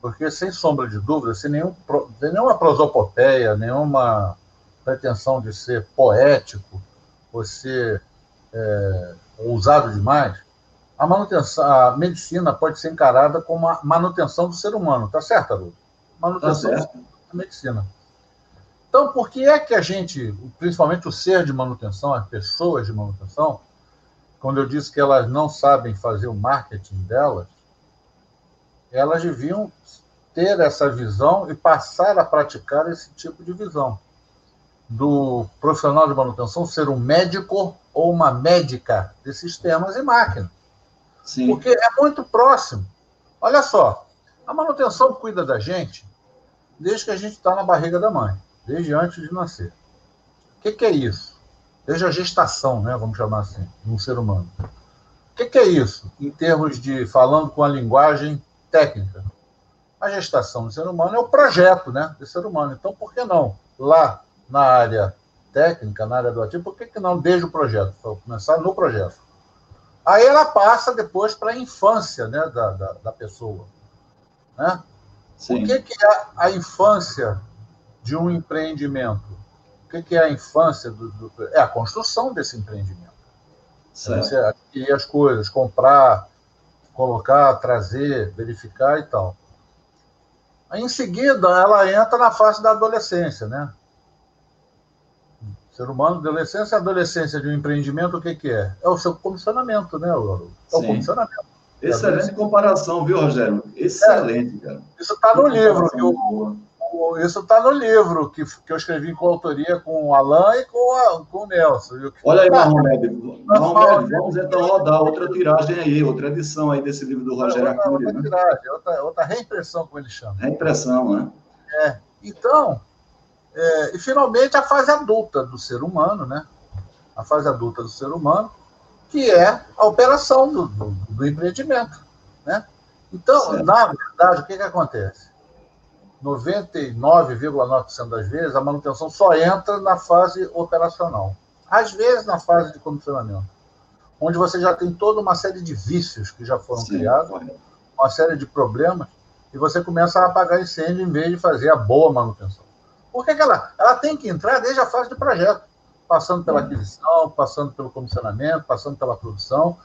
porque sem sombra de dúvida, sem, nenhum, sem nenhuma prosopopeia, nenhuma pretensão de ser poético, ser é, ousado demais, a manutenção, a medicina pode ser encarada como a manutenção do ser humano, tá certo, Haroldo? Manutenção tá certo. da medicina. Então, por que é que a gente, principalmente o ser de manutenção, as pessoas de manutenção, quando eu disse que elas não sabem fazer o marketing delas, elas deviam ter essa visão e passar a praticar esse tipo de visão. Do profissional de manutenção ser um médico ou uma médica de sistemas e máquinas. Sim. Porque é muito próximo. Olha só, a manutenção cuida da gente desde que a gente está na barriga da mãe, desde antes de nascer. O que, que, é isso? Desde a gestação, né, vamos chamar assim, de um ser humano. O que, que é isso, em termos de, falando com a linguagem técnica? A gestação do ser humano é o projeto né, do ser humano. Então, por que não? Lá, na área técnica, na área do ativo, por que, que não desde o projeto? Começar no projeto. Aí ela passa depois para a infância né, da, da, da pessoa. Né? Sim. O que, que é a infância de um empreendimento? O que, que é a infância do, do, É a construção desse empreendimento. Você adquirir as coisas, comprar, colocar, trazer, verificar e tal. Aí, em seguida, ela entra na fase da adolescência, né? Ser humano, adolescência, adolescência de um empreendimento, o que, que é? É o seu comissionamento, né, Lauro? É o Sim. comissionamento. Excelente comparação, viu, Rogério? Excelente, é, cara. Isso está no livro. Eu, isso está no livro que, que eu escrevi em coautoria com o Alain e com, a, com o Nelson. Viu? Olha aí, Marromed. Marromed, vamos então rodar outra tiragem aí, outra edição aí desse livro do Rogério outra, Outra né? tiragem, outra, outra reimpressão, como ele chama. Reimpressão, né? É. Então, é, e finalmente a fase adulta do ser humano, né? A fase adulta do ser humano, que é a operação do, do, do empreendimento, né? Então, certo. na verdade, o que, que acontece? 99,9% das vezes, a manutenção só entra na fase operacional. Às vezes, na fase de comissionamento, onde você já tem toda uma série de vícios que já foram Sim, criados, uma série de problemas, e você começa a apagar incêndio em vez de fazer a boa manutenção. Por que, que ela, ela tem que entrar desde a fase do projeto, passando pela uhum. aquisição, passando pelo comissionamento, passando pela produção,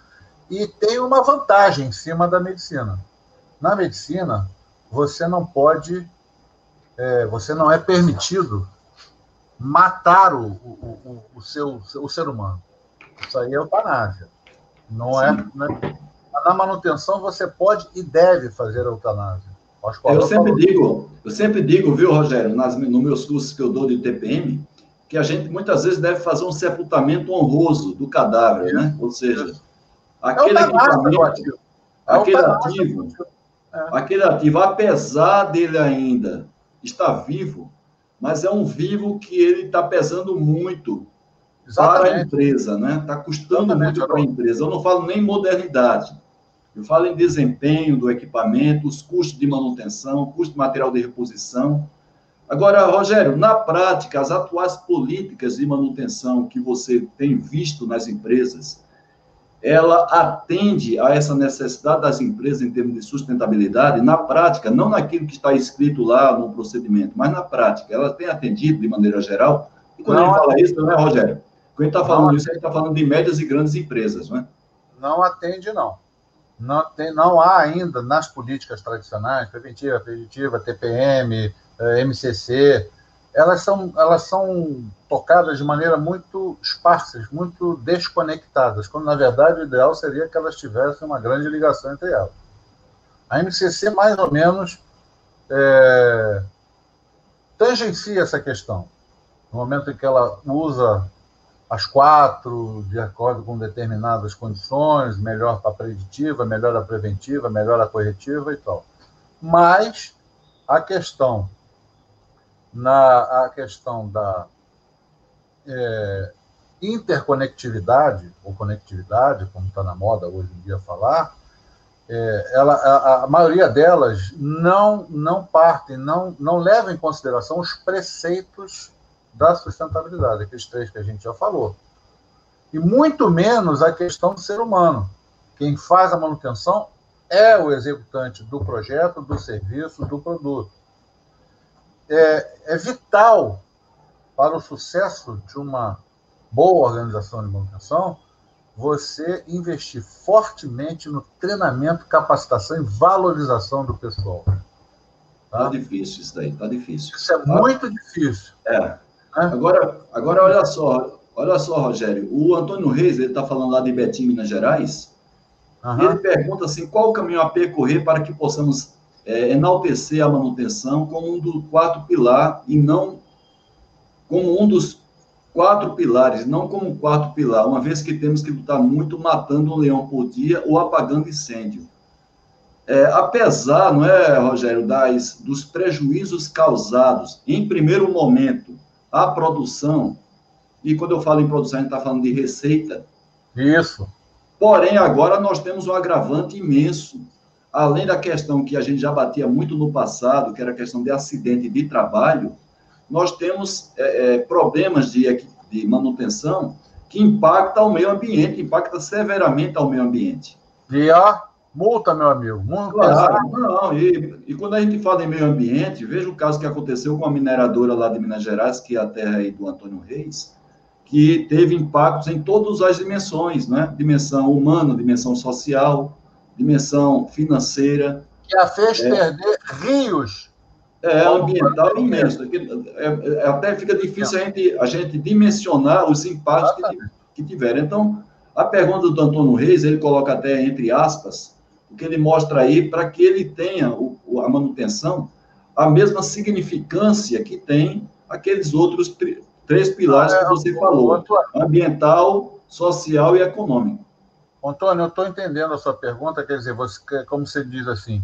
e tem uma vantagem em cima da medicina. Na medicina, você não pode, é, você não é permitido matar o, o, o, o seu o ser humano. Isso aí é eutanásia. Não é, não é, na manutenção você pode e deve fazer a eutanásia. Eu sempre digo, eu sempre digo, viu, Rogério, nas, nos meus cursos que eu dou de TPM, que a gente muitas vezes deve fazer um sepultamento honroso do cadáver, né? Ou seja, aquele é equipamento, é aquele ativo, é. aquele ativo, apesar dele ainda estar vivo, mas é um vivo que ele está pesando muito Exatamente. para a empresa, né? Está custando Exatamente. muito para a empresa. Eu não falo nem modernidade. Eu falo em desempenho do equipamento, os custos de manutenção, custo de material de reposição. Agora, Rogério, na prática, as atuais políticas de manutenção que você tem visto nas empresas, ela atende a essa necessidade das empresas em termos de sustentabilidade, na prática, não naquilo que está escrito lá no procedimento, mas na prática, ela tem atendido de maneira geral. E quando não, a gente fala isso, não é, Rogério? Quando a gente está falando isso, a gente está falando de médias e grandes empresas, não é? Não atende, não não, tem, não há ainda nas políticas tradicionais, preventiva, preditiva, TPM, eh, MCC, elas são, elas são tocadas de maneira muito esparsas, muito desconectadas, quando na verdade o ideal seria que elas tivessem uma grande ligação entre elas. A MCC, mais ou menos, é, tangencia essa questão. No momento em que ela usa as quatro, de acordo com determinadas condições, melhor para preditiva, melhor a preventiva, melhor a corretiva e tal. Mas a questão na a questão da é, interconectividade ou conectividade, como está na moda hoje em dia falar, é, ela, a, a, maioria delas não não partem, não não leva em consideração os preceitos da sustentabilidade, aqueles três que a gente já falou. E muito menos a questão do ser humano. Quem faz a manutenção é o executante do projeto, do serviço, do produto. É, é vital para o sucesso de uma boa organização de manutenção, você investir fortemente no treinamento, capacitação e valorização do pessoal. Tá, tá difícil isso daí, tá difícil. Isso é tá? muito difícil. É. é. Agora, agora olha só, olha só, Rogério, o Antônio Reis, ele está falando lá de Betim, Minas Gerais, uhum. ele pergunta assim, qual o caminho a percorrer para que possamos é, enaltecer a manutenção como um do quarto pilar e não como um dos quatro pilares, não como um quarto pilar, uma vez que temos que lutar muito matando um leão por dia ou apagando incêndio. É, apesar, não é, Rogério, das, dos prejuízos causados, em primeiro momento, à produção, e quando eu falo em produção, a gente está falando de receita. Isso. Porém, agora nós temos um agravante imenso. Além da questão que a gente já batia muito no passado, que era a questão de acidente de trabalho, nós temos é, é, problemas de, de manutenção que impactam o meio ambiente, impacta severamente ao meio ambiente. E a multa, meu amigo. Multa. Claro, não, e, e, quando a gente fala em meio ambiente, veja o caso que aconteceu com a mineradora lá de Minas Gerais, que é a terra aí do Antônio Reis, que teve impactos em todas as dimensões, né? Dimensão humana, dimensão social, dimensão financeira. Que a fez é, perder rios é, ambiental imenso. É, é, até fica difícil a gente, a gente dimensionar os impactos que, que tiveram. Então, a pergunta do Antônio Reis, ele coloca até entre aspas, o que ele mostra aí para que ele tenha o, a manutenção a mesma significância que tem aqueles outros três pilares que você falou: ambiental, social e econômico. Antônio, eu estou entendendo a sua pergunta, quer dizer, você, como você diz assim,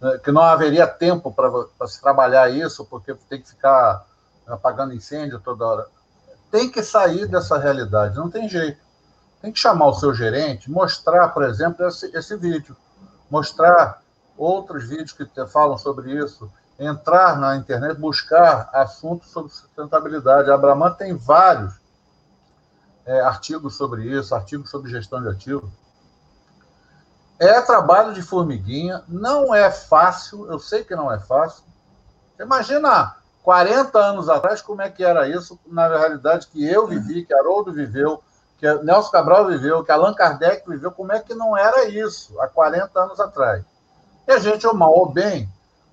né, que não haveria tempo para se trabalhar isso, porque tem que ficar apagando incêndio toda hora. Tem que sair dessa realidade, não tem jeito. Tem que chamar o seu gerente, mostrar, por exemplo, esse, esse vídeo, mostrar outros vídeos que falam sobre isso, entrar na internet, buscar assuntos sobre sustentabilidade. A Abraman tem vários é, artigos sobre isso, artigos sobre gestão de ativos. É trabalho de formiguinha, não é fácil, eu sei que não é fácil. Imagina 40 anos atrás como é que era isso, na realidade, que eu vivi, que Haroldo viveu, que Nelson Cabral viveu, que Allan Kardec viveu, como é que não era isso há 40 anos atrás? E a gente, ou mal ou bem,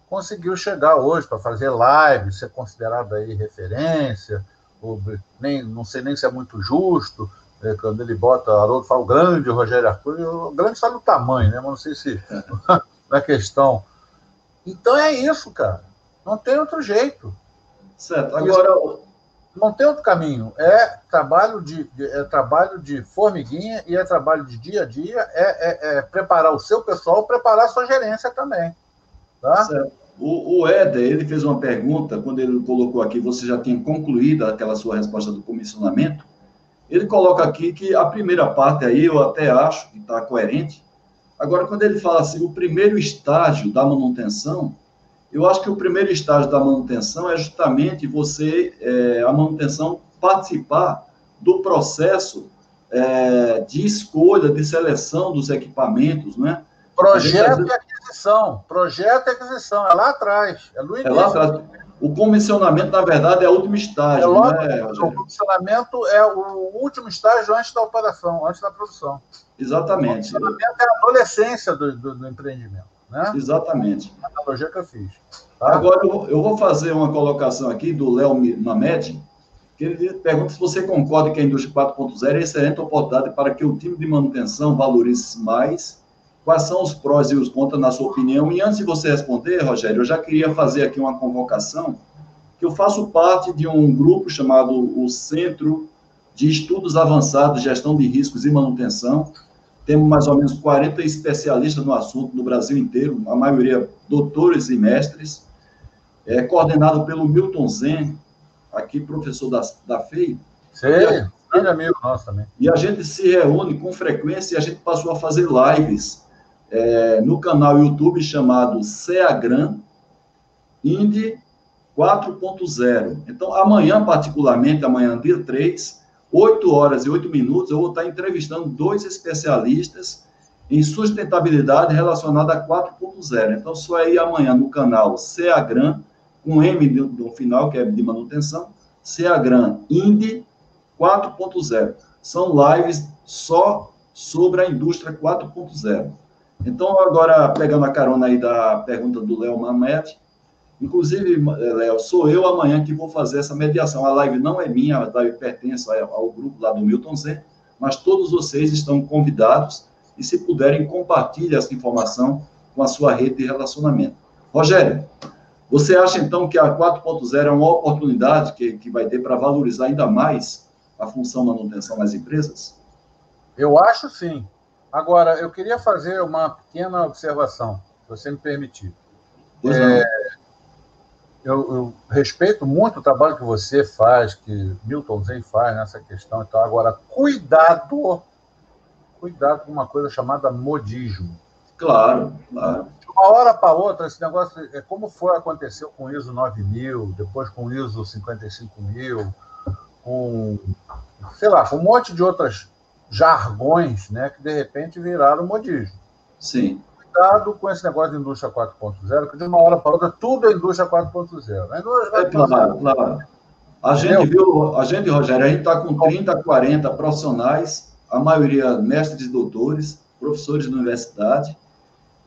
conseguiu chegar hoje para fazer live, ser considerado aí referência, ou, nem, não sei nem se é muito justo, é, quando ele bota, Haroldo fala o grande Rogério Arthur, o grande sabe o tamanho, né? Mas não sei se na questão. Então é isso, cara. Não tem outro jeito. Certo. Agora. Não tem outro caminho. É trabalho de, é trabalho de formiguinha e é trabalho de dia a dia. É, é, é preparar o seu pessoal, preparar a sua gerência também. Tá? O, o Éder, ele fez uma pergunta, quando ele colocou aqui, você já tinha concluído aquela sua resposta do comissionamento. Ele coloca aqui que a primeira parte aí eu até acho que está coerente. Agora, quando ele fala assim, o primeiro estágio da manutenção, eu acho que o primeiro estágio da manutenção é justamente você, é, a manutenção, participar do processo é, de escolha, de seleção dos equipamentos, né? Projeto e aquisição. Projeto e aquisição. É lá atrás. É, é lá atrás. O comissionamento, na verdade, é o último estágio. É logo, né, o comissionamento é o último estágio antes da operação, antes da produção. Exatamente. O comissionamento é a adolescência do, do, do empreendimento. Né? Exatamente. A analogia que eu fiz. Tá? Agora, eu, vou fazer uma colocação aqui do Léo Mamed, que ele pergunta se você concorda que a indústria 4.0 é excelente oportunidade para que o time de manutenção valorize mais Quais são os prós e os contras, na sua opinião? E antes de você responder, Rogério, eu já queria fazer aqui uma convocação, que eu faço parte de um grupo chamado o Centro de Estudos Avançados de Gestão de Riscos e Manutenção. Temos mais ou menos 40 especialistas no assunto no Brasil inteiro, a maioria doutores e mestres, é coordenado pelo Milton Zen, aqui professor da, da FEI. Sim, grande amigo nosso também. E a gente se reúne com frequência e a gente passou a fazer lives é, no canal YouTube chamado Ceagran Indy 4.0. Então, amanhã, particularmente, amanhã, dia 3, 8 horas e 8 minutos, eu vou estar entrevistando dois especialistas em sustentabilidade relacionada a 4.0. Então, só aí amanhã no canal Ceagran, com M no final, que é de manutenção, Seagran Indy 4.0. São lives só sobre a indústria 4.0. Então, agora, pegando a carona aí da pergunta do Léo Mamed, inclusive, Léo, sou eu amanhã que vou fazer essa mediação. A live não é minha, a live pertence ao grupo lá do Milton Z, mas todos vocês estão convidados e, se puderem, compartilhe essa informação com a sua rede de relacionamento. Rogério, você acha, então, que a 4.0 é uma oportunidade que, que vai ter para valorizar ainda mais a função manutenção nas empresas? Eu acho sim. Agora, eu queria fazer uma pequena observação, se você me permitir. É, eu, eu, respeito muito o trabalho que você faz, que Milton Zen faz nessa questão. Então, agora, cuidado, cuidado com uma coisa chamada modismo. Claro, claro. De uma hora para outra, esse negócio é como foi aconteceu com o ISO 9000, depois com o ISO 55000, com, sei lá, com um monte de outras jargões, né, que de repente viraram modismo. Sim. Cuidado com esse negócio de indústria 4.0, que de uma hora para outra tudo é indústria 4.0. É claro, claro. A gente viu, a gente, Rogério, a gente está com 30, 40 profissionais, a maioria mestres e doutores, professores de universidade,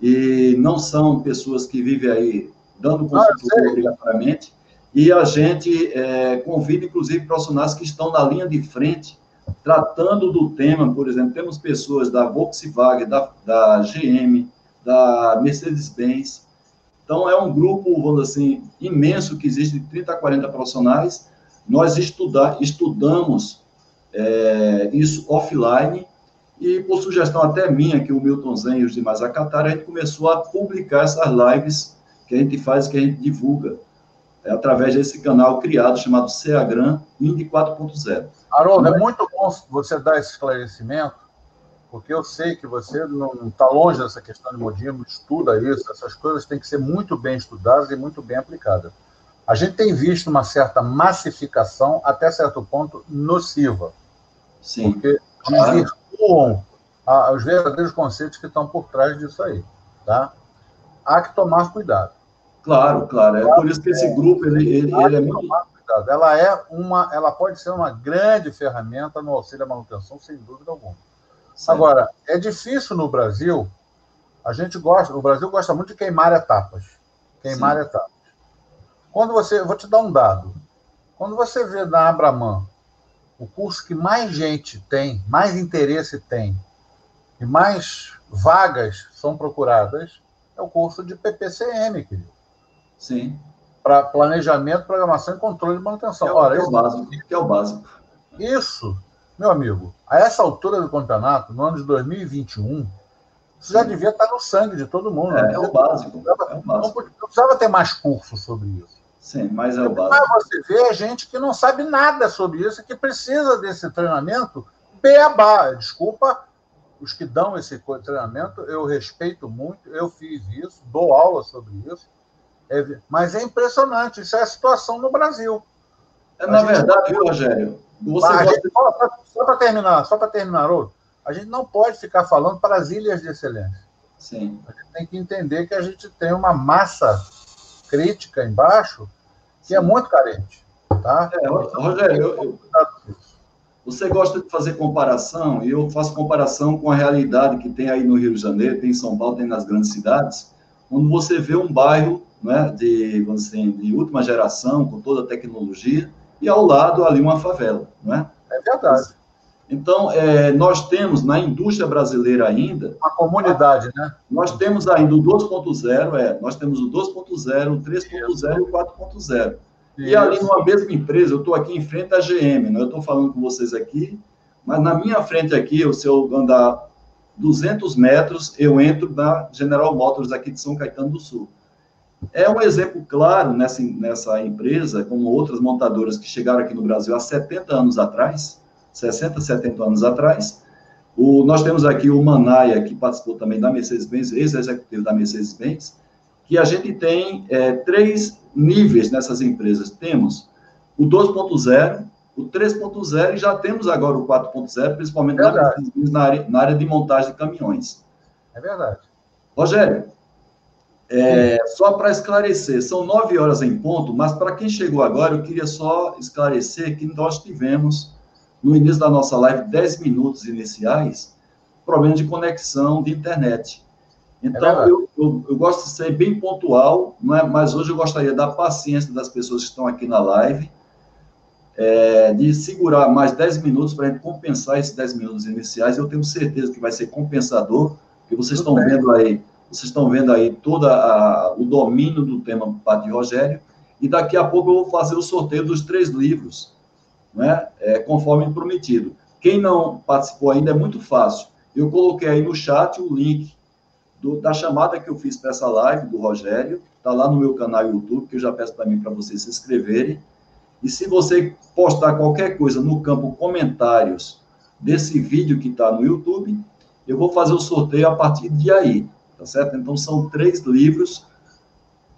e não são pessoas que vivem aí dando ah, consultoria ah, obrigatoriamente, e a gente é, convida, inclusive, profissionais que estão na linha de frente tratando do tema, por exemplo, temos pessoas da Volkswagen, da, da GM, da Mercedes-Benz. Então, é um grupo, vamos dizer assim, imenso que existe de 30 a 40 profissionais. Nós estuda, estudamos é, isso offline e, por sugestão até minha, que o Milton Zen e os demais acataram, a gente começou a publicar essas lives que a gente faz, que a gente divulga é através desse canal criado chamado Ceagran Indy 4.0. Haroldo, é muito bom você dar esse esclarecimento, porque eu sei que você não está longe dessa questão de modismo, estuda isso, essas coisas têm que ser muito bem estudadas e muito bem aplicadas. A gente tem visto uma certa massificação, até certo ponto, nociva. Sim. Porque desvirtuam os verdadeiros conceitos que estão por trás disso aí. Tá? Há que tomar cuidado. Claro, claro. É por isso que esse grupo ele, ele, ele é muito. Ela é uma, ela pode ser uma grande ferramenta no auxílio à manutenção, sem dúvida alguma. Agora, é difícil no Brasil. A gente gosta, o Brasil gosta muito de queimar etapas. Queimar Sim. etapas. Quando você, vou te dar um dado. Quando você vê na Abraman o curso que mais gente tem, mais interesse tem, e mais vagas são procuradas, é o curso de PPCM, querido. Sim. Para planejamento, programação e controle de manutenção. Que é, Ora, que é o básico. Que é o básico. Isso, meu amigo, a essa altura do campeonato, no ano de 2021, isso já devia estar no sangue de todo mundo. É, é o básico. Precisava, é o básico. Não, precisava ter mais curso sobre isso. Sim, mas é o básico. Mas você vê gente que não sabe nada sobre isso, que precisa desse treinamento beabá. Desculpa os que dão esse treinamento, eu respeito muito, eu fiz isso, dou aula sobre isso. É, mas é impressionante, isso é a situação no Brasil. É, na verdade, viu, Rogério? Você gosta... gente, só para terminar, só para terminar, a gente não pode ficar falando para as ilhas de excelência. Sim. A gente tem que entender que a gente tem uma massa crítica embaixo que é Sim. é muito carente. Tá? É, Rogério, eu, eu, você gosta de fazer comparação, e eu faço comparação com a realidade que tem aí no Rio de Janeiro, tem em São Paulo, tem nas grandes cidades, quando você vê um bairro né, de, dizer, de última geração, com toda a tecnologia, e ao lado ali uma favela. Não é? é verdade. Então, é, nós temos na indústria brasileira ainda. Uma comunidade, né? Nós temos ainda o 2.0, é, nós temos o 2.0, o 3.0 e o 4.0. E ali numa mesma empresa, eu estou aqui em frente à GM, né? eu estou falando com vocês aqui, mas na minha frente aqui, se eu andar 200 metros, eu entro na General Motors aqui de São Caetano do Sul. É um exemplo claro nessa, nessa empresa, como outras montadoras que chegaram aqui no Brasil há 70 anos atrás, 60, 70 anos atrás. O, nós temos aqui o Manaia, que participou também da Mercedes-Benz, ex-executivo da Mercedes-Benz, que a gente tem é, três níveis nessas empresas. Temos o 2.0, o 3.0 e já temos agora o 4.0, principalmente na, na, área, na área de montagem de caminhões. É verdade. Rogério, É, só para esclarecer, são nove horas em ponto, mas para quem chegou agora, eu queria só esclarecer que nós tivemos, no início da nossa live, dez minutos iniciais, problema de conexão de internet. Então, é eu, eu, eu, gosto de ser bem pontual, não é? mas hoje eu gostaria da paciência das pessoas que estão aqui na live, é, de segurar mais 10 minutos para a gente compensar esses 10 minutos iniciais. Eu tenho certeza que vai ser compensador, porque vocês estão vendo aí, vocês estão vendo aí todo o domínio do tema Padre Rogério, e daqui a pouco eu vou fazer o sorteio dos três livros, né? É, conforme prometido. Quem não participou ainda é muito fácil. Eu coloquei aí no chat o link do, da chamada que eu fiz para essa live do Rogério, está lá no meu canal YouTube, que eu já peço também para vocês se inscreverem. E se você postar qualquer coisa no campo comentários desse vídeo que está no YouTube, eu vou fazer o sorteio a partir de aí, tá certo? Então, são três livros.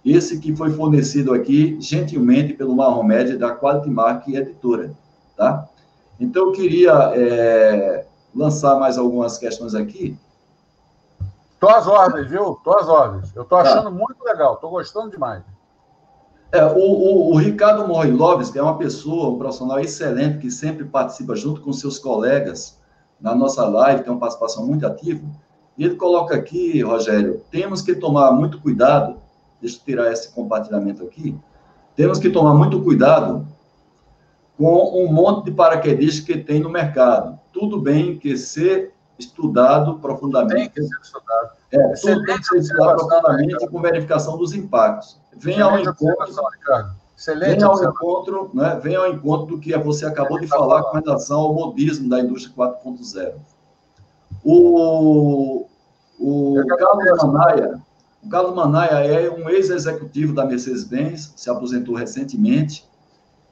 Esse que foi fornecido aqui, gentilmente, pelo Marromed, da Quality Mark Editora, tá? Então, eu queria é, lançar mais algumas questões aqui. Tô às ordens, viu? Tô às ordens. Eu tô tá. achando tá. muito legal, tô gostando demais. É, o, o, o, Ricardo Moriloves, que é uma pessoa, um profissional excelente, que sempre participa junto com seus colegas na nossa live, tem uma participação muito ativa, e ele coloca aqui, Rogério, temos que tomar muito cuidado, deixa eu tirar esse compartilhamento aqui, temos que tomar muito cuidado com um monte de paraquedistas que tem no mercado. Tudo bem que ser estudado profundamente. Tem que ser estudado. É, tudo tem que ser estudado profundamente com verificação dos impactos. Vem ao encontro. Excelente vem ao encontro, né, vem ao encontro do que você acabou de falar com relação ao modismo da indústria 4.0. O, o Carlos Manaia, o Carlos Manaia é um ex-executivo da Mercedes-Benz, se aposentou recentemente,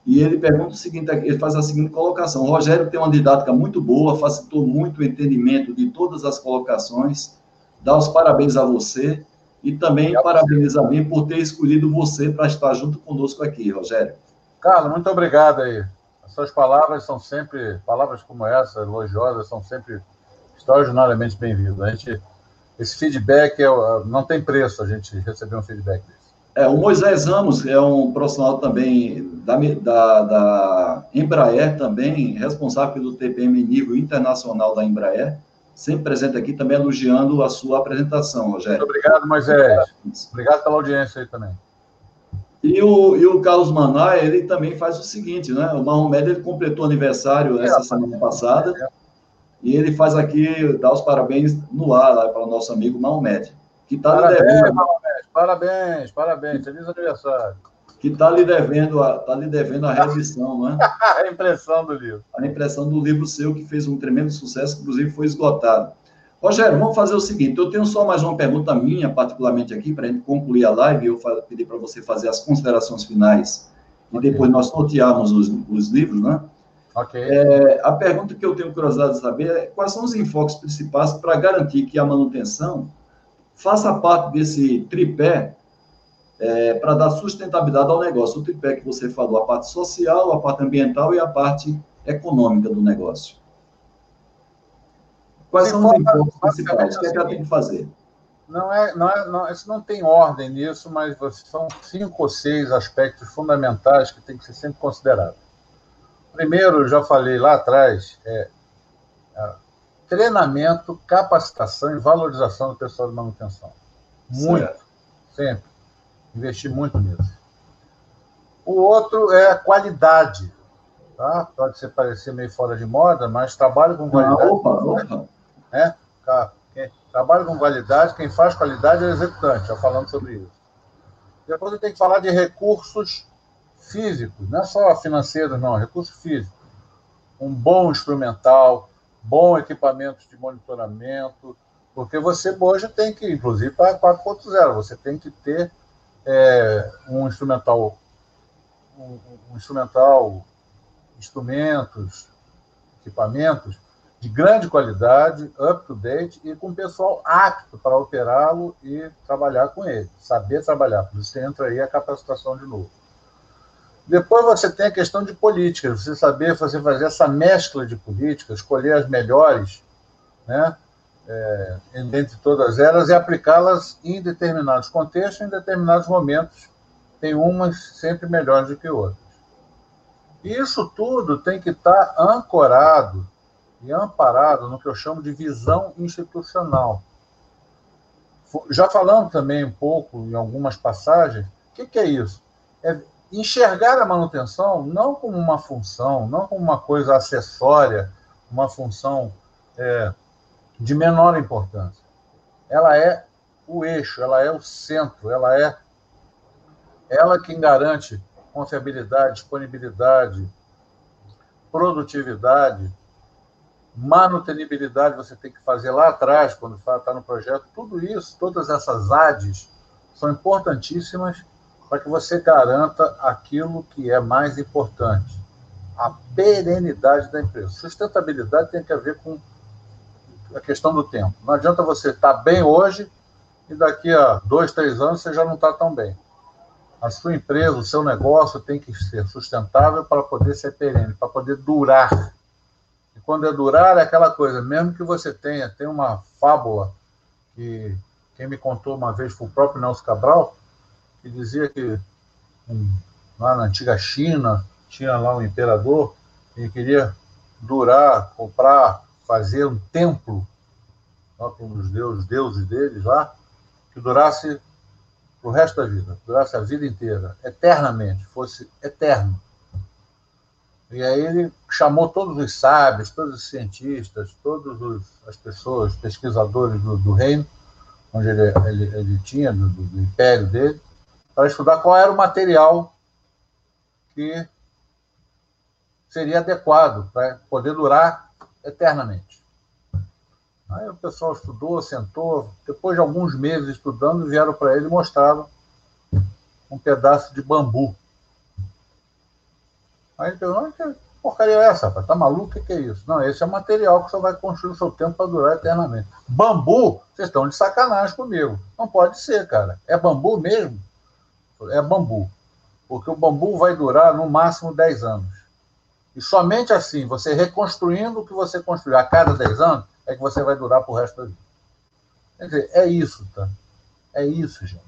e ele pergunta o seguinte, ele faz a seguinte colocação: o Rogério tem uma didática muito boa, facilitou muito o entendimento de todas as colocações. Dá os parabéns a você e também parabeniza a mim por ter escolhido você para estar junto conosco aqui, Rogério. Carlos, muito obrigado aí. As suas palavras são sempre, palavras como essa, elogiosas, são sempre extraordinariamente bem-vindas. A gente, esse feedback é, não tem preço a gente receber um feedback desse. É, o Moisés Ramos é um profissional também da, da, da, Embraer, também responsável pelo TPM nível internacional da Embraer, sempre presente aqui, também elogiando a sua apresentação, Rogério. Muito obrigado, Moisés. Obrigado pela audiência aí também. E o, e o Carlos Maná, ele também faz o seguinte, né? O Mahomed, ele completou aniversário essa semana passada, e ele faz aqui, dá os parabéns no ar lá para o nosso amigo Mahomed, que está liderando. Parabéns, parabéns, feliz aniversário. Que está lhe, devendo a, tá lhe devendo a revisão, né? a impressão do livro. A impressão do livro seu, que fez um tremendo sucesso, inclusive foi esgotado. Rogério, vamos fazer o seguinte: eu tenho só mais uma pergunta minha, particularmente aqui, para a gente concluir a live. Eu pedi para você fazer as considerações finais e depois nós sortearmos os, os livros, né? Ok. É, a pergunta que eu tenho curiosidade de saber é quais são os enfoques principais para garantir que a manutenção faça parte desse tripé é, para dar sustentabilidade ao negócio. O tripé que você falou, a parte social, a parte ambiental e a parte econômica do negócio. Quais são os enfoques principais? O que, é que ela tem que fazer? Não é, não é, não, isso não tem ordem nisso, mas são cinco ou seis aspectos fundamentais que tem que ser sempre considerado. Primeiro, eu já falei lá atrás, é treinamento, capacitação e valorização do pessoal de manutenção. Muito, certo. sempre. Investir muito nisso. O outro é a qualidade. Tá? Pode ser parecer meio fora de moda, mas trabalho com ah, qualidade. Ah, opa, opa. Né? Trabalho com qualidade, quem faz qualidade é o executante, já falando sobre isso. Depois eu tenho que falar de recursos físicos, não é só financeiros, não, recursos físicos. Um bom instrumental, bom equipamento de monitoramento, porque você hoje tem que, inclusive para 4.0, você tem que ter é, um instrumental, um, um instrumental, instrumentos, equipamentos de grande qualidade, up to date e com pessoal apto para operá-lo e trabalhar com ele, saber trabalhar. Por isso entra aí a capacitação de novo. Depois você tem a questão de política, você saber fazer essa mescla de políticas, escolher as melhores, né? é, entre todas elas e aplicá-las em determinados contextos, em determinados momentos. Tem umas sempre melhores do que outras. Isso tudo tem que estar ancorado e amparado no que eu chamo de visão institucional. Já falamos também um pouco em algumas passagens, o que, que é isso? É enxergar a manutenção não como uma função, não como uma coisa acessória, uma função é, de menor importância. Ela é o eixo, ela é o centro, ela é ela quem garante confiabilidade, disponibilidade, produtividade, manutenibilidade você tem que fazer lá atrás, quando está no projeto. Tudo isso, todas essas ADs, são importantíssimas para que você garanta aquilo que é mais importante, a perenidade da empresa. Sustentabilidade tem a ver com a questão do tempo. Não adianta você estar bem hoje e daqui a dois, três anos você já não está tão bem. A sua empresa, o seu negócio tem que ser sustentável para poder ser perene, para poder durar. E quando é durar, é aquela coisa, mesmo que você tenha, tem uma fábula que quem me contou uma vez foi o próprio Nelson Cabral, que dizia que um, lá na antiga China tinha lá um imperador e queria durar, comprar, fazer um templo para dos deuses, deuses deles lá, que durasse o resto da vida, durasse a vida inteira, eternamente, fosse eterno. E aí ele chamou todos os sábios, todos os cientistas, todas as pessoas, pesquisadores do, do reino, onde ele, ele, ele tinha, do, do, império dele, para estudar qual era o material que seria adequado para poder durar eternamente. Aí o pessoal estudou, sentou, depois de alguns meses estudando, vieram para ele e mostraram um pedaço de bambu. Aí ele perguntou, que porcaria é essa, rapaz? Tá maluco? O que, que é isso? Não, esse é o material que você vai construir o seu tempo para durar eternamente. Bambu? Vocês estão de sacanagem comigo. Não pode ser, cara. É bambu mesmo? É bambu. Porque o bambu vai durar no máximo 10 anos. E somente assim, você reconstruindo o que você construiu a cada 10 anos, é que você vai durar para o resto da vida. Quer dizer, é isso, tá? É isso, gente.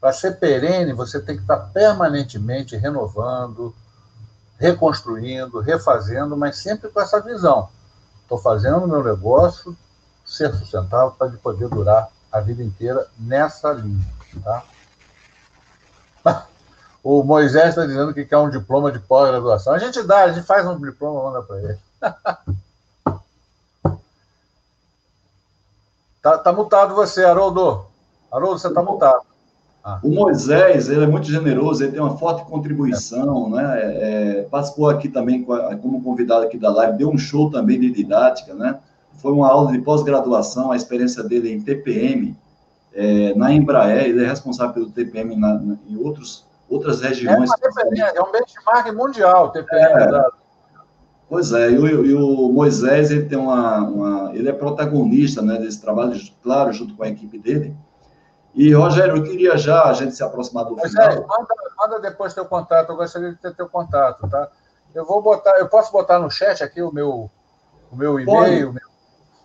Para ser perene, você tem que estar permanentemente renovando, reconstruindo, refazendo, mas sempre com essa visão. Estou fazendo o meu negócio ser sustentável para poder durar a vida inteira nessa linha. Tá? O Moisés está dizendo que quer um diploma de pós-graduação. A gente dá, a gente faz um diploma, manda para ele. Tá, tá mutado você, Haroldo. Haroldo, você está mutado. Ah. O Moisés, ele é muito generoso, ele tem uma forte contribuição, né? É, participou aqui também como convidado aqui da live, deu um show também de didática, né? Foi uma aula de pós-graduação, a experiência dele em TPM, é, na Embraer, ele é responsável pelo TPM na, na, em outros, outras regiões. É, é um benchmark mundial, TPM. É, da... Pois é, e o, e o, Moisés, ele tem uma, uma, ele é protagonista, né, desse trabalho, claro, junto com a equipe dele. E, Rogério, eu queria já a gente se aproximar do Moisés, final. Manda, manda depois teu contato, eu gostaria de ter teu contato, tá? Eu vou botar, eu posso botar no chat aqui o meu, o meu e-mail?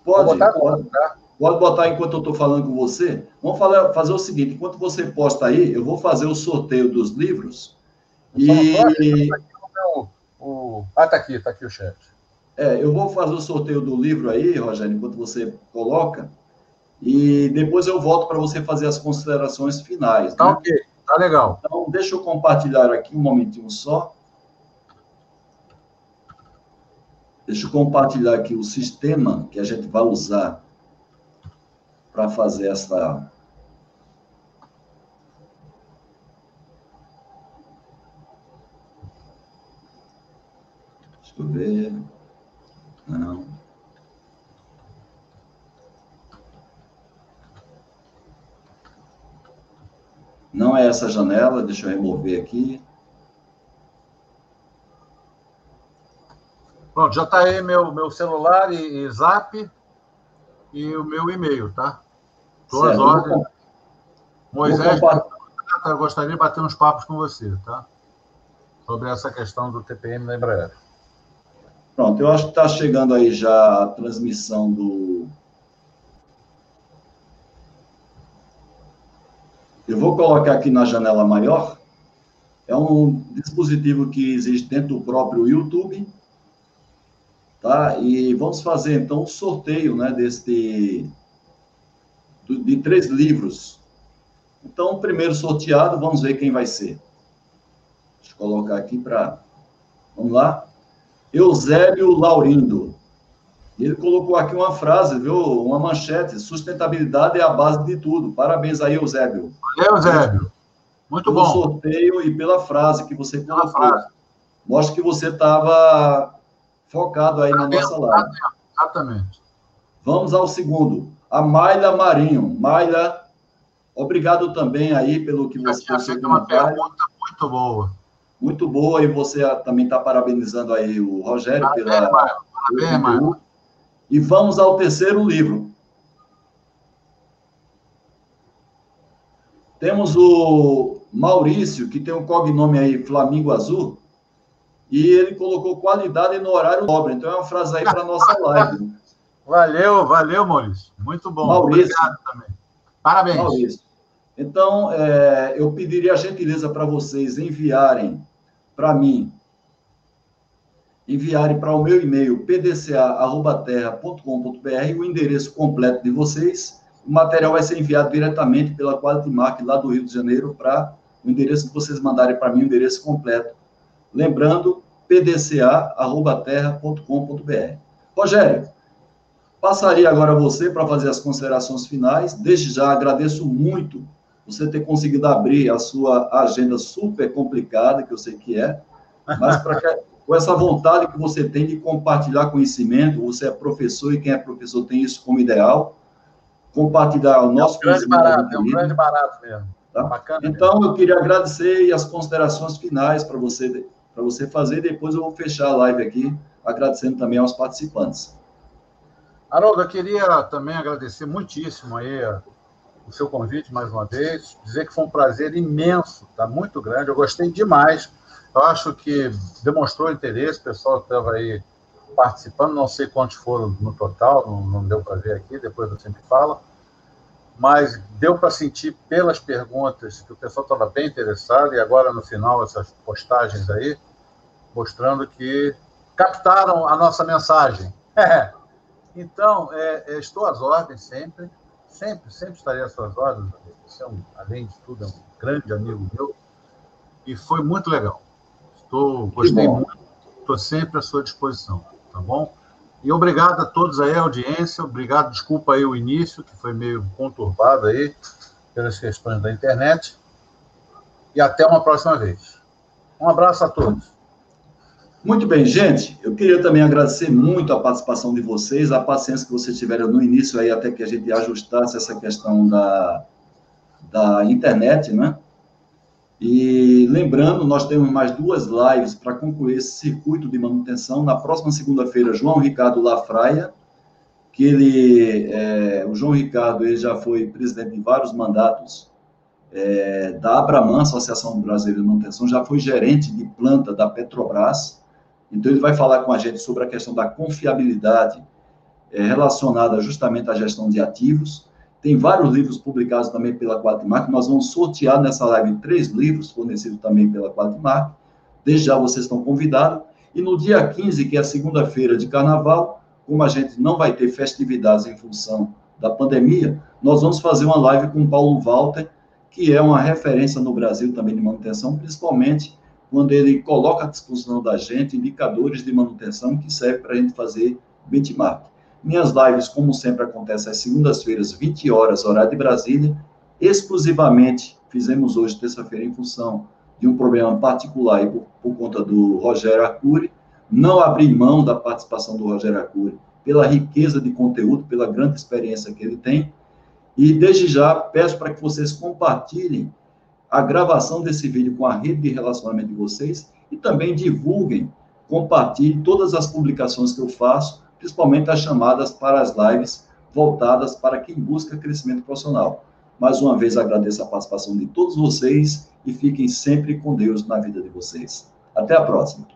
Pode, botar pode, tá? Pode botar enquanto eu estou falando com você. Vamos falar, fazer o seguinte, enquanto você posta aí, eu vou fazer o sorteio dos livros. e... O... Ah, tá aqui, tá aqui o chat. É, eu vou fazer o sorteio do livro aí, Rogério, enquanto você coloca, e depois eu volto para você fazer as considerações finais. Tá né? ok, tá legal. Então, deixa eu compartilhar aqui um momentinho só. Deixa eu compartilhar aqui o sistema que a gente vai usar para fazer essa Deixa eu ver. Não. Não é essa janela, deixa eu remover aqui. Pronto, já está aí meu, meu celular e, e, zap e o meu e-mail, tá? Duas horas. Moisés, eu gostaria de bater uns papos com você, tá? Sobre essa questão do TPM da Embraer. Pronto, eu acho que está chegando aí já a transmissão do. Eu vou colocar aqui na janela maior. É um dispositivo que existe dentro do próprio YouTube. Tá? E vamos fazer então o um sorteio né, deste de três livros. Então, o primeiro sorteado, vamos ver quem vai ser. Deixa eu colocar aqui para... Vamos lá. Eusébio Laurindo. Ele colocou aqui uma frase, viu? Uma manchete. Sustentabilidade é a base de tudo. Parabéns aí, Eusébio. Valeu, Eusébio. Muito pelo bom. Pelo sorteio e pela frase que você colocou. Frase. Mostra que você estava focado aí na nossa live. Exatamente. Vamos ao segundo. A Maila Marinho. Maila, obrigado também aí pelo que você... Fez uma pergunta muito boa. Muito boa, e você também está parabenizando aí o Rogério pela... Parabéns, Maila. E vamos ao terceiro livro. Temos o Maurício, que tem um cognome aí, Flamingo Azul, e ele colocou qualidade no horário nobre. Então é uma frase aí para a nossa live. Valeu, valeu, Maurício. Muito bom. Maurício. Obrigado também. Parabéns. Maurício. Então, é, eu pediria a gentileza para vocês enviarem para mim enviarem para o meu e-mail pdca@terra.com.br o endereço completo de vocês. O material vai ser enviado diretamente pela Quality Mark lá do Rio de Janeiro para o endereço que vocês mandarem para mim, o endereço completo. Lembrando, pdca@terra.com.br. Rogério, passaria agora a você para fazer as considerações finais. Desde já agradeço muito você ter conseguido abrir a sua agenda super complicada, que eu sei que é, mas que com essa vontade que você tem de compartilhar conhecimento, você é professor e quem é professor tem isso como ideal, compartilhar o nosso é um grande barato, é um grande barato mesmo. Tá? Bacana então, mesmo. eu queria agradecer e as considerações finais para você, para você fazer, depois eu vou fechar a live aqui, agradecendo também aos participantes. Haroldo, eu queria também agradecer muitíssimo aí o seu convite mais uma vez, dizer que foi um prazer imenso, tá muito grande, eu gostei demais. Eu acho que demonstrou interesse, o pessoal estava aí participando, não sei quantos foram no total, não, não deu para ver aqui, depois você me fala, mas deu para sentir pelas perguntas que o pessoal estava bem interessado, e agora no final essas postagens aí, mostrando que captaram a nossa mensagem. É. Então, é, é, estou às ordens sempre, sempre, sempre estarei às suas ordens. Você, é um, além de tudo, é um grande amigo meu, e foi muito legal. Estou, gostei muito, estou sempre à sua disposição, tá bom? E obrigado a todos aí, a audiência, obrigado, desculpa aí o início, que foi meio conturbado aí, pelas questões da internet, e até uma próxima vez. Um abraço a todos. Muito bem, gente. Eu queria também agradecer muito a participação de vocês, a paciência que vocês tiveram no início aí, até que a gente ajustasse essa questão da, da internet, né? E lembrando, nós temos mais duas lives para concluir esse circuito de manutenção. Na próxima segunda-feira, João Ricardo Lafraia, que ele, é, o João Ricardo, ele já foi presidente de vários mandatos é, da Abraman, Associação Brasileira de Manutenção, já foi gerente de planta da Petrobras. Então, ele vai falar com a gente sobre a questão da confiabilidade é, relacionada justamente à gestão de ativos. Tem vários livros publicados também pela Quatmark. Nós vamos sortear nessa live três livros fornecidos também pela Quatmark. Desde já vocês estão convidados. E no dia 15, que é a segunda-feira de carnaval, como a gente não vai ter festividades em função da pandemia, nós vamos fazer uma live com Paulo Walter, que é uma referência no Brasil também de manutenção, principalmente quando ele coloca à disposição da gente indicadores de manutenção que servem para a gente fazer benchmark. Minhas lives, como sempre acontece às segundas-feiras, 20 horas, horário de Brasília, exclusivamente fizemos hoje, terça-feira, em função de um problema particular e por, por, conta do Rogério Arcuri, não abri mão da participação do Rogério Arcuri pela riqueza de conteúdo, pela grande experiência que ele tem, e desde já peço para que vocês compartilhem a gravação desse vídeo com a rede de relacionamento de vocês e também divulguem, compartilhem todas as publicações que eu faço principalmente as chamadas para as lives voltadas para quem busca crescimento profissional. Mais uma vez agradeço a participação de todos vocês e fiquem sempre com Deus na vida de vocês. Até a próxima.